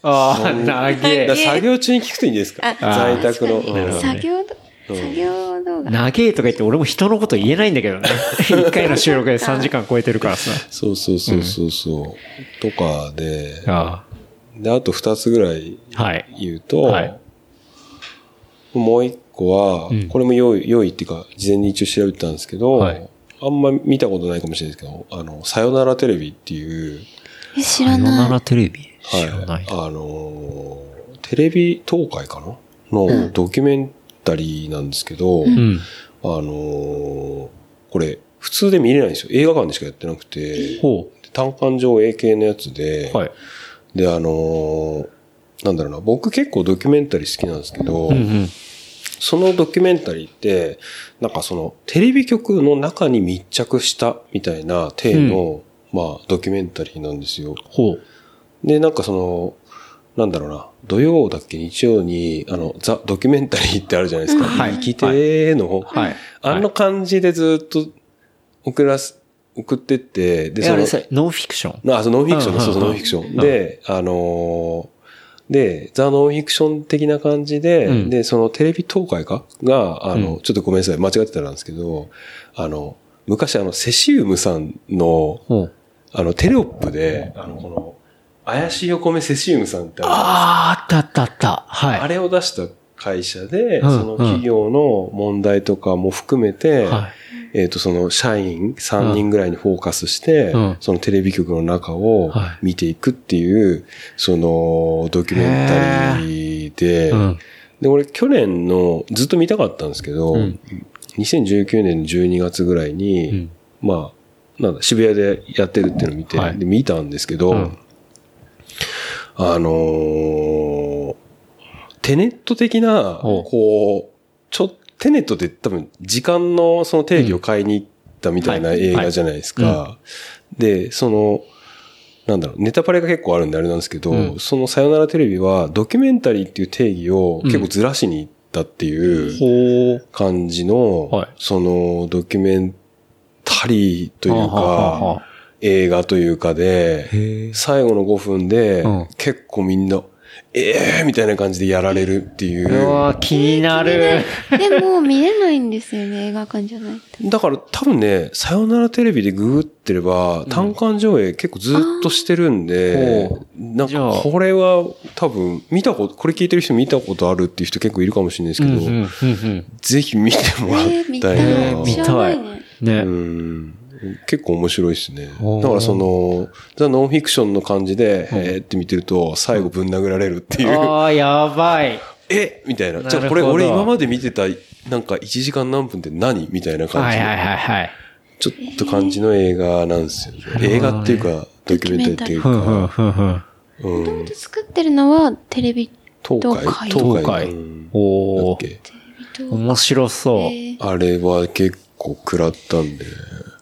ああ、長
だから
え。
作業中に聞くといいんですか？
あ
在宅の。
確かに
うん
作業ど、作業動画。
長えとか言って俺も人のこと言えないんだけどね。一回の収録で3時間超えてるからさ。
そうそうそうそうそう。とかで、
あ
で、あと2つぐらい
あはい。
言うと、
はい
もう一個は、
うん
これも良い、良いっていうか、事前に一応調べてたんですけど、
はい
あんま見たことないかもしれないですけど、あの、さよならテレビっていう、
え、知ら
さよな
ない。
らテレビ？
はい
知らない。
あのーテレビ東海かな？のドキュメンタリーなんですけど、
うん。
あのーこれ、普通で見れないんですよ。映画館でしかやってなくて、
ほ
単館上映系のやつで、
う。はい。
で、あのーなんだろうな、僕結構ドキュメンタリー好きなんですけど、
うんうん。
そのドキュメンタリーって、なんかそのテレビ局の中に密着したみたいな体の、まあドキュメンタリーなんですよ。
ほう。
で、なんかその、なんだろうな、土曜だっけ日曜に、あの、ザ・ドキュメンタリーってあるじゃないですか。
はい。
生きての、
はい。
あの感じでずっと送らす、送ってって、で、
え、あれさ、ノンフィクション？
あ、そう、ノンフィクションそうそう、
うん
ノンフィクション。で、あのーで、ザ・ノンフィクション的な感じで、
うん。
で、そのテレビ東海か？が、あの、
うん。
ちょっとごめんなさい、間違ってたらなんですけど、あの、昔あの、セシウムさんの、
ほう。
あの、テレオップで、あの、この、怪しいお米セシウムさんってある
あー、あったあったあった。はい。
あれを出した会社で、
うん
その企業の問題とかも含めて、
はい。
えっ、と、その社員3人ぐらいにフォーカスして、
うん。
そのテレビ局の中を
はい。
見ていくっていう、そのドキュメンタリーで、
うん。
で、俺去年のずっと見たかったんですけど、
うん。
2019年の12月ぐらいに、
うん。
まあ、なんだ、渋谷でやってるっていうのを見て、
はい。
で見たんですけど、
うん
あのーテネット的な、
お
こう、ちょ、テネットって多分時間のその定義を変えに行ったみたいな
はい
映画じゃないですか。で、その、なんだろう、ネタパレが結構あるんであれなんですけど、
うん。
そのさよならテレビはドキュメンタリーっていう定義を結構ずらしに行ったっていう。感じの、
はい。
そのドキュメンタリーというか
あ、
映画というかで。最後の5分で、
うん
結構みんな、ええー、みたいな感じでやられるっていうう。
わ気になる。
でも見れないんですよね、映画館じゃないと。
だから多分ね、さよならテレビでググってれば、単館上映結構ずっとしてるんで
ほ、
なん
じゃあ
かこれは多分見たこと、これ聞いてる人見たことあるっていう人結構いるかもしれないですけど、
うんうんうん
ぜひ見てもらいた
たい。
いな。
見たい。
ね。
うん結構面白いですね。
おー
だからその、ザ・ノンフィクションの感じで、えーって見てると、最後ぶん殴られるっていう。
ああ、やばい。
え？みたいな。じゃあこれ俺今まで見てた、なんか1時間何分って何？みたいな感じの。
はいはいはいはい。
ちょっと感じの映画なんですよね。
ほどね
映画っていうか、ドキュメンタリーっていう
ふんふん
か、
ふんふん。
うん。
作ってるのはテレビ
東海
東海
東
東海
うんだ
おー。
っけ？
と。
面白そう。
えー
あれは結構食らったんで。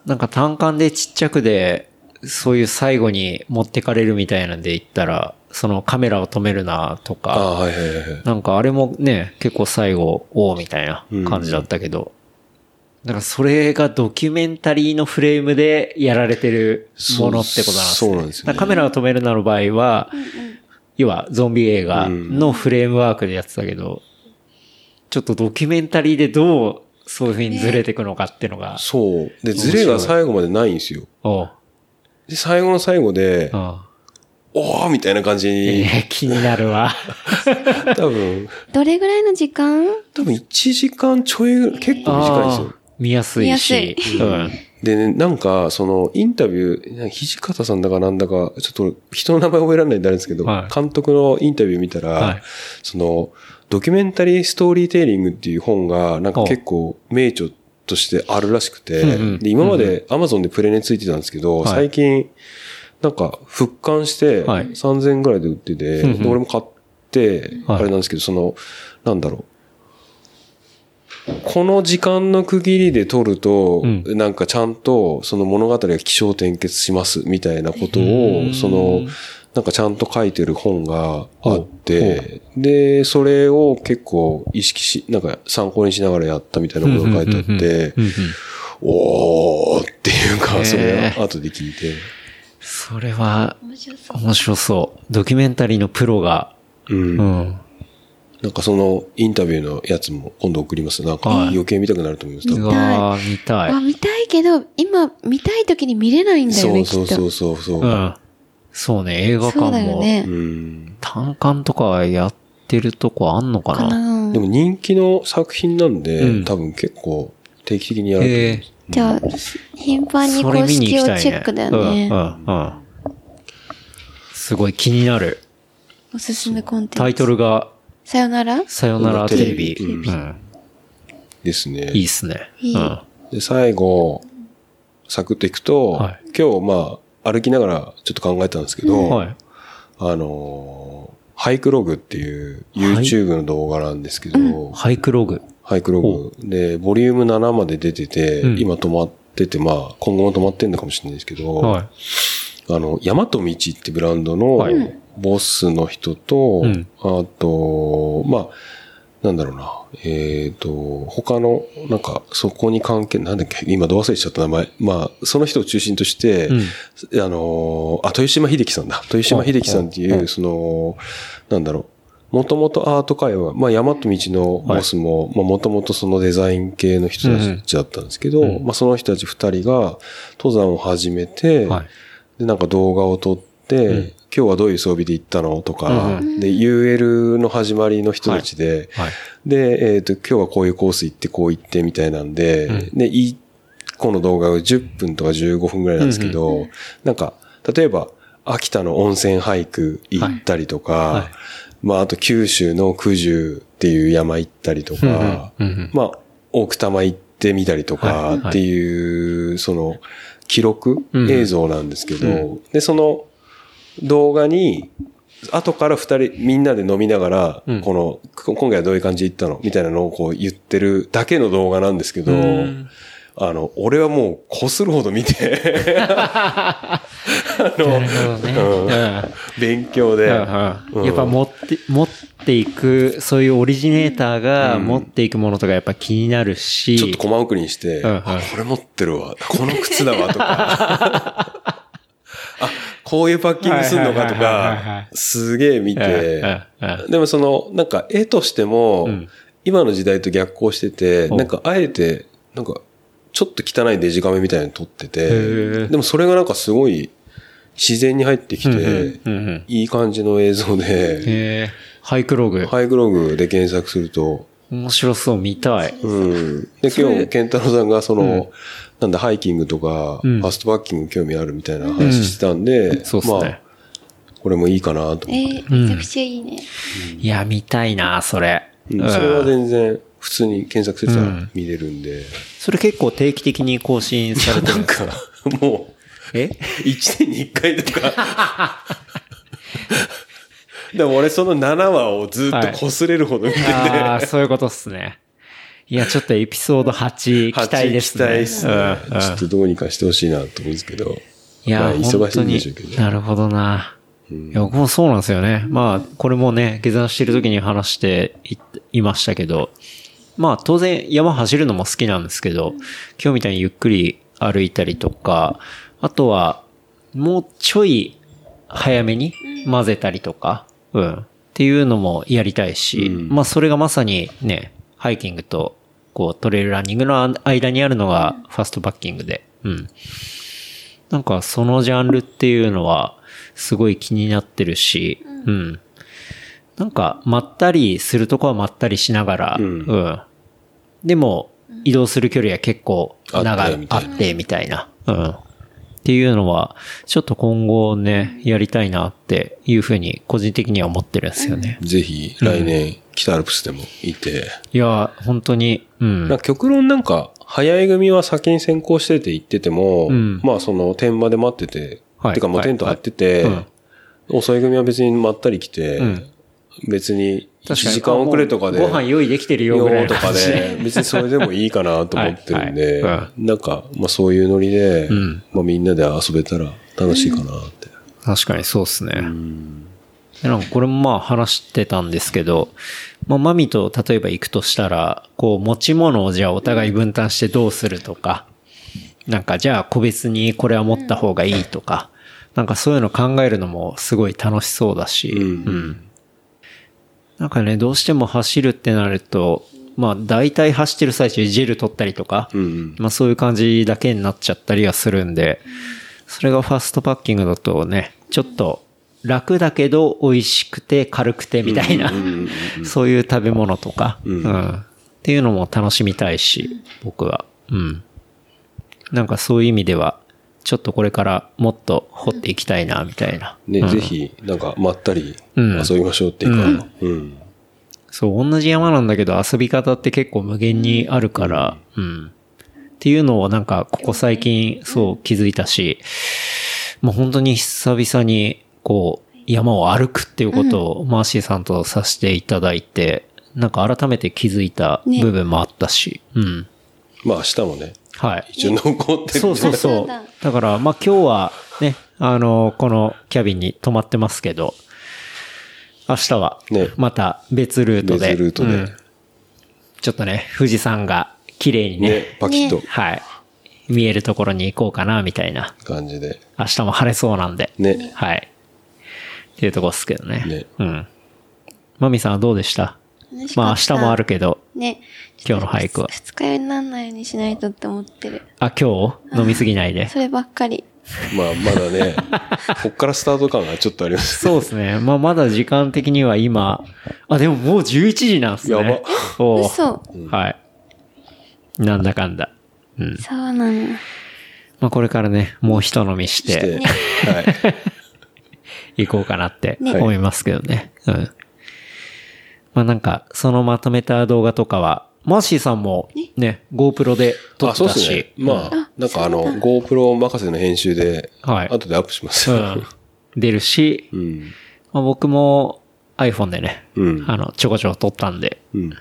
なんか単管でちっちゃくで、そういう最後に持ってかれるみたいなんで言ったら、そのカメラを止めるなとか、
はいはいはいはい。
なんかあれもね、結構最後、おーみたいな感じだったけど、だからそれがドキュメンタリーのフレームでやられてるものってことなんですね。
そうなんですよね
カメラを止めるなの場合は、要はゾンビ映画のフレームワークでやってたけど、ちょっとドキュメンタリーでどうそういう風にずれていくのかっていうのが、
そう。で、ズレが最後までないんですよ。
おう
で、最後の最後で、
あ
おーみたいな感じに、
えー気になるわ。
多分、
どれぐらいの時間？
多分1時間ちょいぐらい、結構短いんですよ。
見やすいし。
見
うん。
でね、なんか、その、インタビュー、土方さんだかなんだか、ちょっと人の名前覚えられないんであれですけど、
はい。
監督のインタビュー見たら、
はい。
その、ドキュメンタリーストーリーテイリングっていう本が、なんか結構名著としてあるらしくて、
うんうん
で今まで Amazon でプレネついてたんですけど、
はい。
最近、なんか復刊して、
はい。
3000円ぐらいで売ってて、
うんうん。
で俺も買って、
はい。
あれなんですけど、その、なんだろう。この時間の区切りで撮ると、
うん
なんかちゃんとその物語が起承転結しますみたいなこと
うん
を、その、なんかちゃんと書いてる本があっ
ほ
て、で、それを結構意識し、なんか参考にしながらやったみたいなことが書いてあっておーっていう
へ
か、
ー
それ後で聞いて。
それは
面白そう。
面白そう。ドキュメンタリーのプロが、
うん
う。ん。
なんかそのインタビューのやつも今度送ります。なんか
はい
余計見たくなると思います。多
う
分
わー見たい。
あ、見たいけど、今、見たい時に見れないんだよね、きっと。
そうそうそうそうそう。
うん。そうね、映画
そうだ
館も、
よね
う。ん。
単館とかやってるとこあんのか
か
な
な
でも人気の作品なんで、
うん
多分結構定期的にやると思います。
じゃあ、頻繁に公。式をチェックだよね。
うん、うん、うん。すごい気になる。
おすすめコンテンツ。
タイトルが、
さよなら？
さよならテレビ。
ですね。
いいっすね。
いい
うん。
で、最後、サクッといくと、
はい
今日まあ、歩きながらちょっと考えたんですけど、
はい。
あのーハイクログっていう YouTube の動画なんですけど、
ハイクログ。
ハイクログ。で、ボリューム7まで出てて、
うん
今止まってて、まあ、今後も止まってんのかもしれないですけど、
はい。
あの、ヤマトミチってブランドの
はい
ボスの人と、
うん
あと、まあ、なんだろうな、えっ、と、他の、なんか、そこに関係、なんだっけ、今ど忘れしちゃった名前。まあ、その人を中心として、
うん
あの、あ、豊島秀樹さんだ。豊島秀樹さんっていう、
はい
その、なんだろう。もともとアート界は、まあ、山と道のボスも、まあ、もともとそのデザイン系の人たちだったんですけど、
うん
まあ、その人たち二人が登山を始めて、
はい。
で、なんか動画を撮って、
うん
今日はどういう装備で行ったの？とか、
うん
で、UL の始まりの人たちで、
はい。
で、えっ、と、今日はこういうコース行って、こう行ってみたいなんで、
うん。
で、一個の動画が10分とか15分ぐらいなんですけど、なんか、例えば、秋田の温泉俳句行ったりとか、
はい。はい。
まあ、あと九州の九十っていう山行ったりとか、
うんうんうん
まあ、奥多摩行ってみたりとかっていう、その、記録
うん
映像なんですけど、
う
で、その動画に、後から二人、みんなで飲みながら、
うん。
この、こ今回はどういう感じで行ったの？みたいなのをこう言ってるだけの動画なんですけど、
うん。
あの、俺はもうこするほど見て、あの。うん。
うん。
勉強で、
うんやっぱ持って、持っていく、そういうオリジネーターが持っていくものとかやっぱ気になるし。
ちょっと細送りにして、
うんうん。
あこれ持ってるわ、この靴だわとか、あ、こういうパッキングすんのかとか、すげえ見て。でもその、なんか絵としても
うん、
今の時代と逆行してて、
お
なんかあえて、なんか、ちょっと汚いデジカメみたいなの撮って
へ
て、
ー
でもそれがなんかすごい自然に入ってきて、いい感じの映像で、
ハイクログ。
ハイグログで検索すると、
面白そう、見たい。
うん。で、今日、ケンタロウさんがその、
うん
なんだ、ハイキングとか、
うん
ファストバッキング興味あるみたいな話してたんで、
そうね。
まあ、これもいいかなと思って。
えー、めちゃくちゃいいね。
いや、見たいな、それ。
それは全然、普通に検索すれたら
うん
見れるんで、
それ結構定期的に更新されてる
なんん
ですか？
か、も
え？
う、1年に1回とか。でも俺その7話をずっと擦れるほど見てて、
ああ、そういうことっすね。いや、ちょっとエピソード8期待ですね。
期待ですね。ちょっとどうにかしてほしいなと思うんですけど。
いや、
まあ
本
忙しい
当に
んでしょうけ。ど。
なるほどな。
うん
いや、僕もそうなんですよね。まあ、これもね、下山してる時に話していいましたけど、まあ、当然山走るのも好きなんですけど、今日みたいにゆっくり歩いたりとか、あとは、もうちょい早めに混ぜたりとか、うん。っていうのもやりたいし、
うん
まあ、それがまさにね、ハイキングと、こう、トレイルランニングの間にあるのがファストバッキングで、うん。なんかそのジャンルっていうのはすごい気になってるし、うん。なんかまったりするとこはまったりしながら、
う
うんん。でも移動する距離は結構長
あってみたいな
いあってみたいな。うん。っていうのは、ちょっと今後ね、やりたいなっていうふうに個人的には思ってるんですよね。
ぜひ、来年、北アルプスでもいて、
いや、本当に、うん。
な極論なんか、早い組は先に先行してて行ってても、
うん。
まあその天場で待ってて、
はい。
てかもうテント張ってて、
はい。はい
遅い組は別にまったり来て、
うん。
別に1
確かに。
時間遅れとかで、
ご飯用意できてるよぐらいの
とかで、別にそれでもいいかなと思ってるんで、
はい。は
なんか、まあそういうノリで、
ん。
まあみんなで遊べたら楽しいかなって。
確かにそうですね。でなんかこれもまあ話してたんですけど、まあマミと例えば行くとしたら、こう持ち物をじゃあお互い分担してどうするとか、なんかじゃあ個別にこれは持った方がいいとか、なんかそういうの考えるのもすごい楽しそうだし、
うん
うんなんかね、どうしても走るってなると、まあ大体走ってる最中ジェル取ったりとか、
うんうん。
まあそういう感じだけになっちゃったりはするんで、それがファストパッキングだとね、ちょっと楽だけど美味しくて軽くてみたいな、そういう食べ物とか、
うん
うんっていうのも楽しみたいし、僕は。うん。なんかそういう意味では、ちょっとこれからもっと掘っていきたいな、みたいな。
ね、
うん
ぜひ、なんか、まったり
うん
遊びましょうっていうか、うん。
そう、同じ山なんだけど遊び方って結構無限にあるから、うん。っていうのをなんかここ最近そう気づいたし、もう本当に久々にこう、山を歩くっていうことをマーシーさんとさせていただいて、なんか改めて気づいた部分もあったし、うん。
まあ明日もね、
はい。
一応残ってる。
そうそうそう
そうだ。
だから、まあ今日はね、あの、このキャビンに泊まってますけど、明日は
ね、
また別ルートで、
別ルートで
うんちょっとね、富士山が綺麗にね、
ね、パキッと
はい、見えるところに行こうかな、みたいな。
感じで。
明日も晴れそうなんで。
ね。
はい。っていうとこっすけどね。
ね
うん。マミさんはどうでした？
楽しかった
まあ明日もあるけど、
ね。
今日の俳句は
二日酔いにならないようにしないとって思ってる。
あ、今日？飲みすぎないで。
そればっかり。
まあまだね、こっからスタート感がちょっとあります。
そうですね。まあまだ時間的には今、あ、でももう11時なんすね。
やば
おう
嘘。
はい。なんだかんだ。うん。
そうなの。
まあこれからね、もう一飲みし
して、
て、
はい。
行こうかなって
ね
思いますけどね。うん。まあなんか、そのまとめた動画とかは、マーシーさんもね、GoPro で撮
あ、
ってたし
そうですね。。まあ、なんかあの、GoPro 任せの編集で、
はい
後でアップします。
うん。出るし、
うん。
まあ、僕も iPhone でね、
うん
あの、ちょこちょこ撮ったんで、
うん。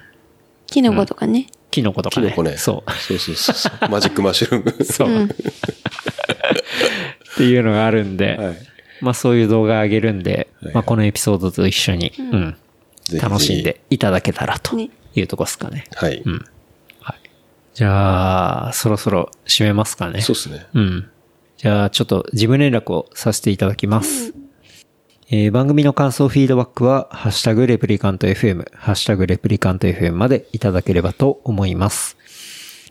キノコとかね。
キノコとかね。
キノコね。
そう。
そうそうそうそう。マジックマッシュルーム。
そう。っていうのがあるんで、
はい
まあそういう動画上げるんで、
はい
まあこのエピソードと一緒に、うん、
ぜひ
楽しんでいただけたらと
ね
いうとこですかね。
はい。
うん。はい。じゃあ、そろそろ締めますかね。
そうですね。
うん。じゃあ、ちょっと自分連絡をさせていただきます。えー番組の感想、フィードバックは、ハッシュタグレプリカント FM、ハッシュタグレプリカント FM までいただければと思います。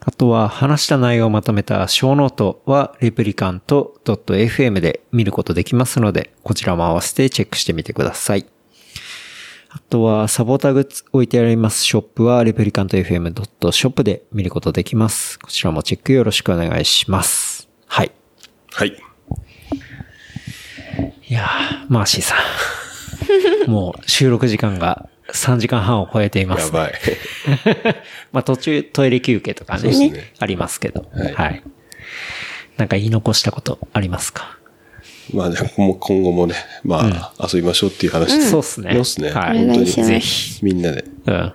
あとは、話した内容をまとめたショーノートは、レプリカント .fm で見ることできますので、こちらも合わせてチェックしてみてください。あとは、サポーターグッズ置いてありますショップは、レプリカント FM.shop で見ることできます。こちらもチェックよろしくお願いします。はい。
はい。
いやー、マーシーさん。もう収録時間が3時間半を超えています、
やばい。
まあ途中トイレ休憩とかね、
ね
ありますけど。は。
はいい
なんか言い残したことありますか、
まあじゃあもう今後もね、まあ、遊びましょうっていう話
そうっすね
そうっすね。
はい
本当に。ぜひ、みんなで、
うん。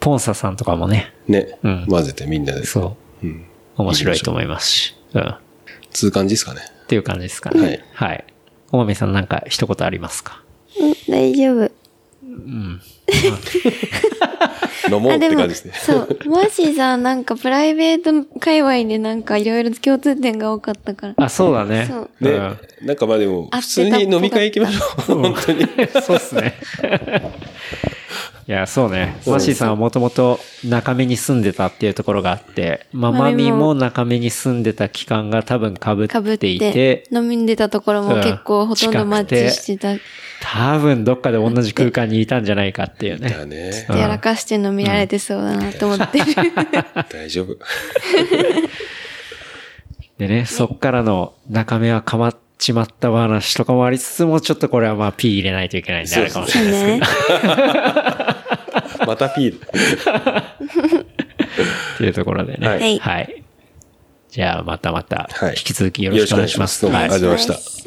ポンサさんとかもね、
ね、
うん
混ぜてみんなで。
そう。
うん。
面白いと思いますし。うん。っ
つう感じですかね。
ていう感じですかね。
はい
はい。おまみさんなんか一言ありますか？
うん、大丈夫。
飲もう
あ、でも、
って感じですね。
そう。マーシーさんなんかプライベート界隈でなんかいろいろ共通点が多かったから。
あ、そうだね。
そう
ね、
うん
なんかまあでも、
合
普通
ってたっぽかった
に飲み会行きましょう。本当に。
そうっすね。いや、そうね。マシーさんはもともと中目に住んでたっていうところがあって、まあ、マ
マミも
中目に住んでた期間が多分被
かぶ
っ
って
いて
て、、飲みに出たところも結構
うん
ほとんどマッチしてた。
多分どっかで同じ空間にいたんじゃないかっていうね。
だね。
うん
やらかして飲みられてそうだなと思ってる。
大丈夫。
でね、そっからの中目はかまっちまった話とかもありつつも、ちょっとこれはまあ P 入れないといけないんであれかもしれないですけど。
ね。
またピール。
っていうところでね。
は
はい
はい。じゃあまたまた
はい
引き続きよろしくお願いします。
よろしくお願いありがとうございま
し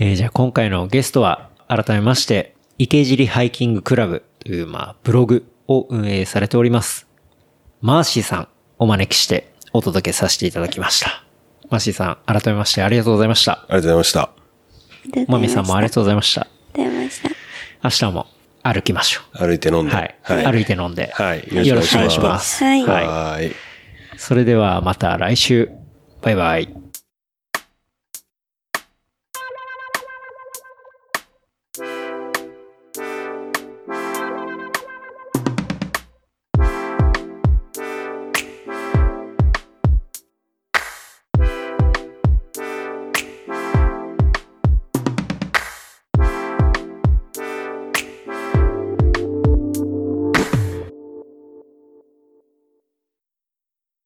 えーじゃあ今回のゲストは改めまして、池尻ハイキングクラブという、まあ、ブログを運営されております。マーシーさんお招きしてお届けさせていただきました。マーシーさん、改めましてありがとうございました。
ありがとうございました。
マミさんもありがとうございました。
ありがとうございました。
明日も歩きましょ
歩いて飲ん
う。
で。
はい。
はい。
歩いて飲んで。
はい
よろしくお願いします。
はい
は
い。
それではまた来週。バイバイ。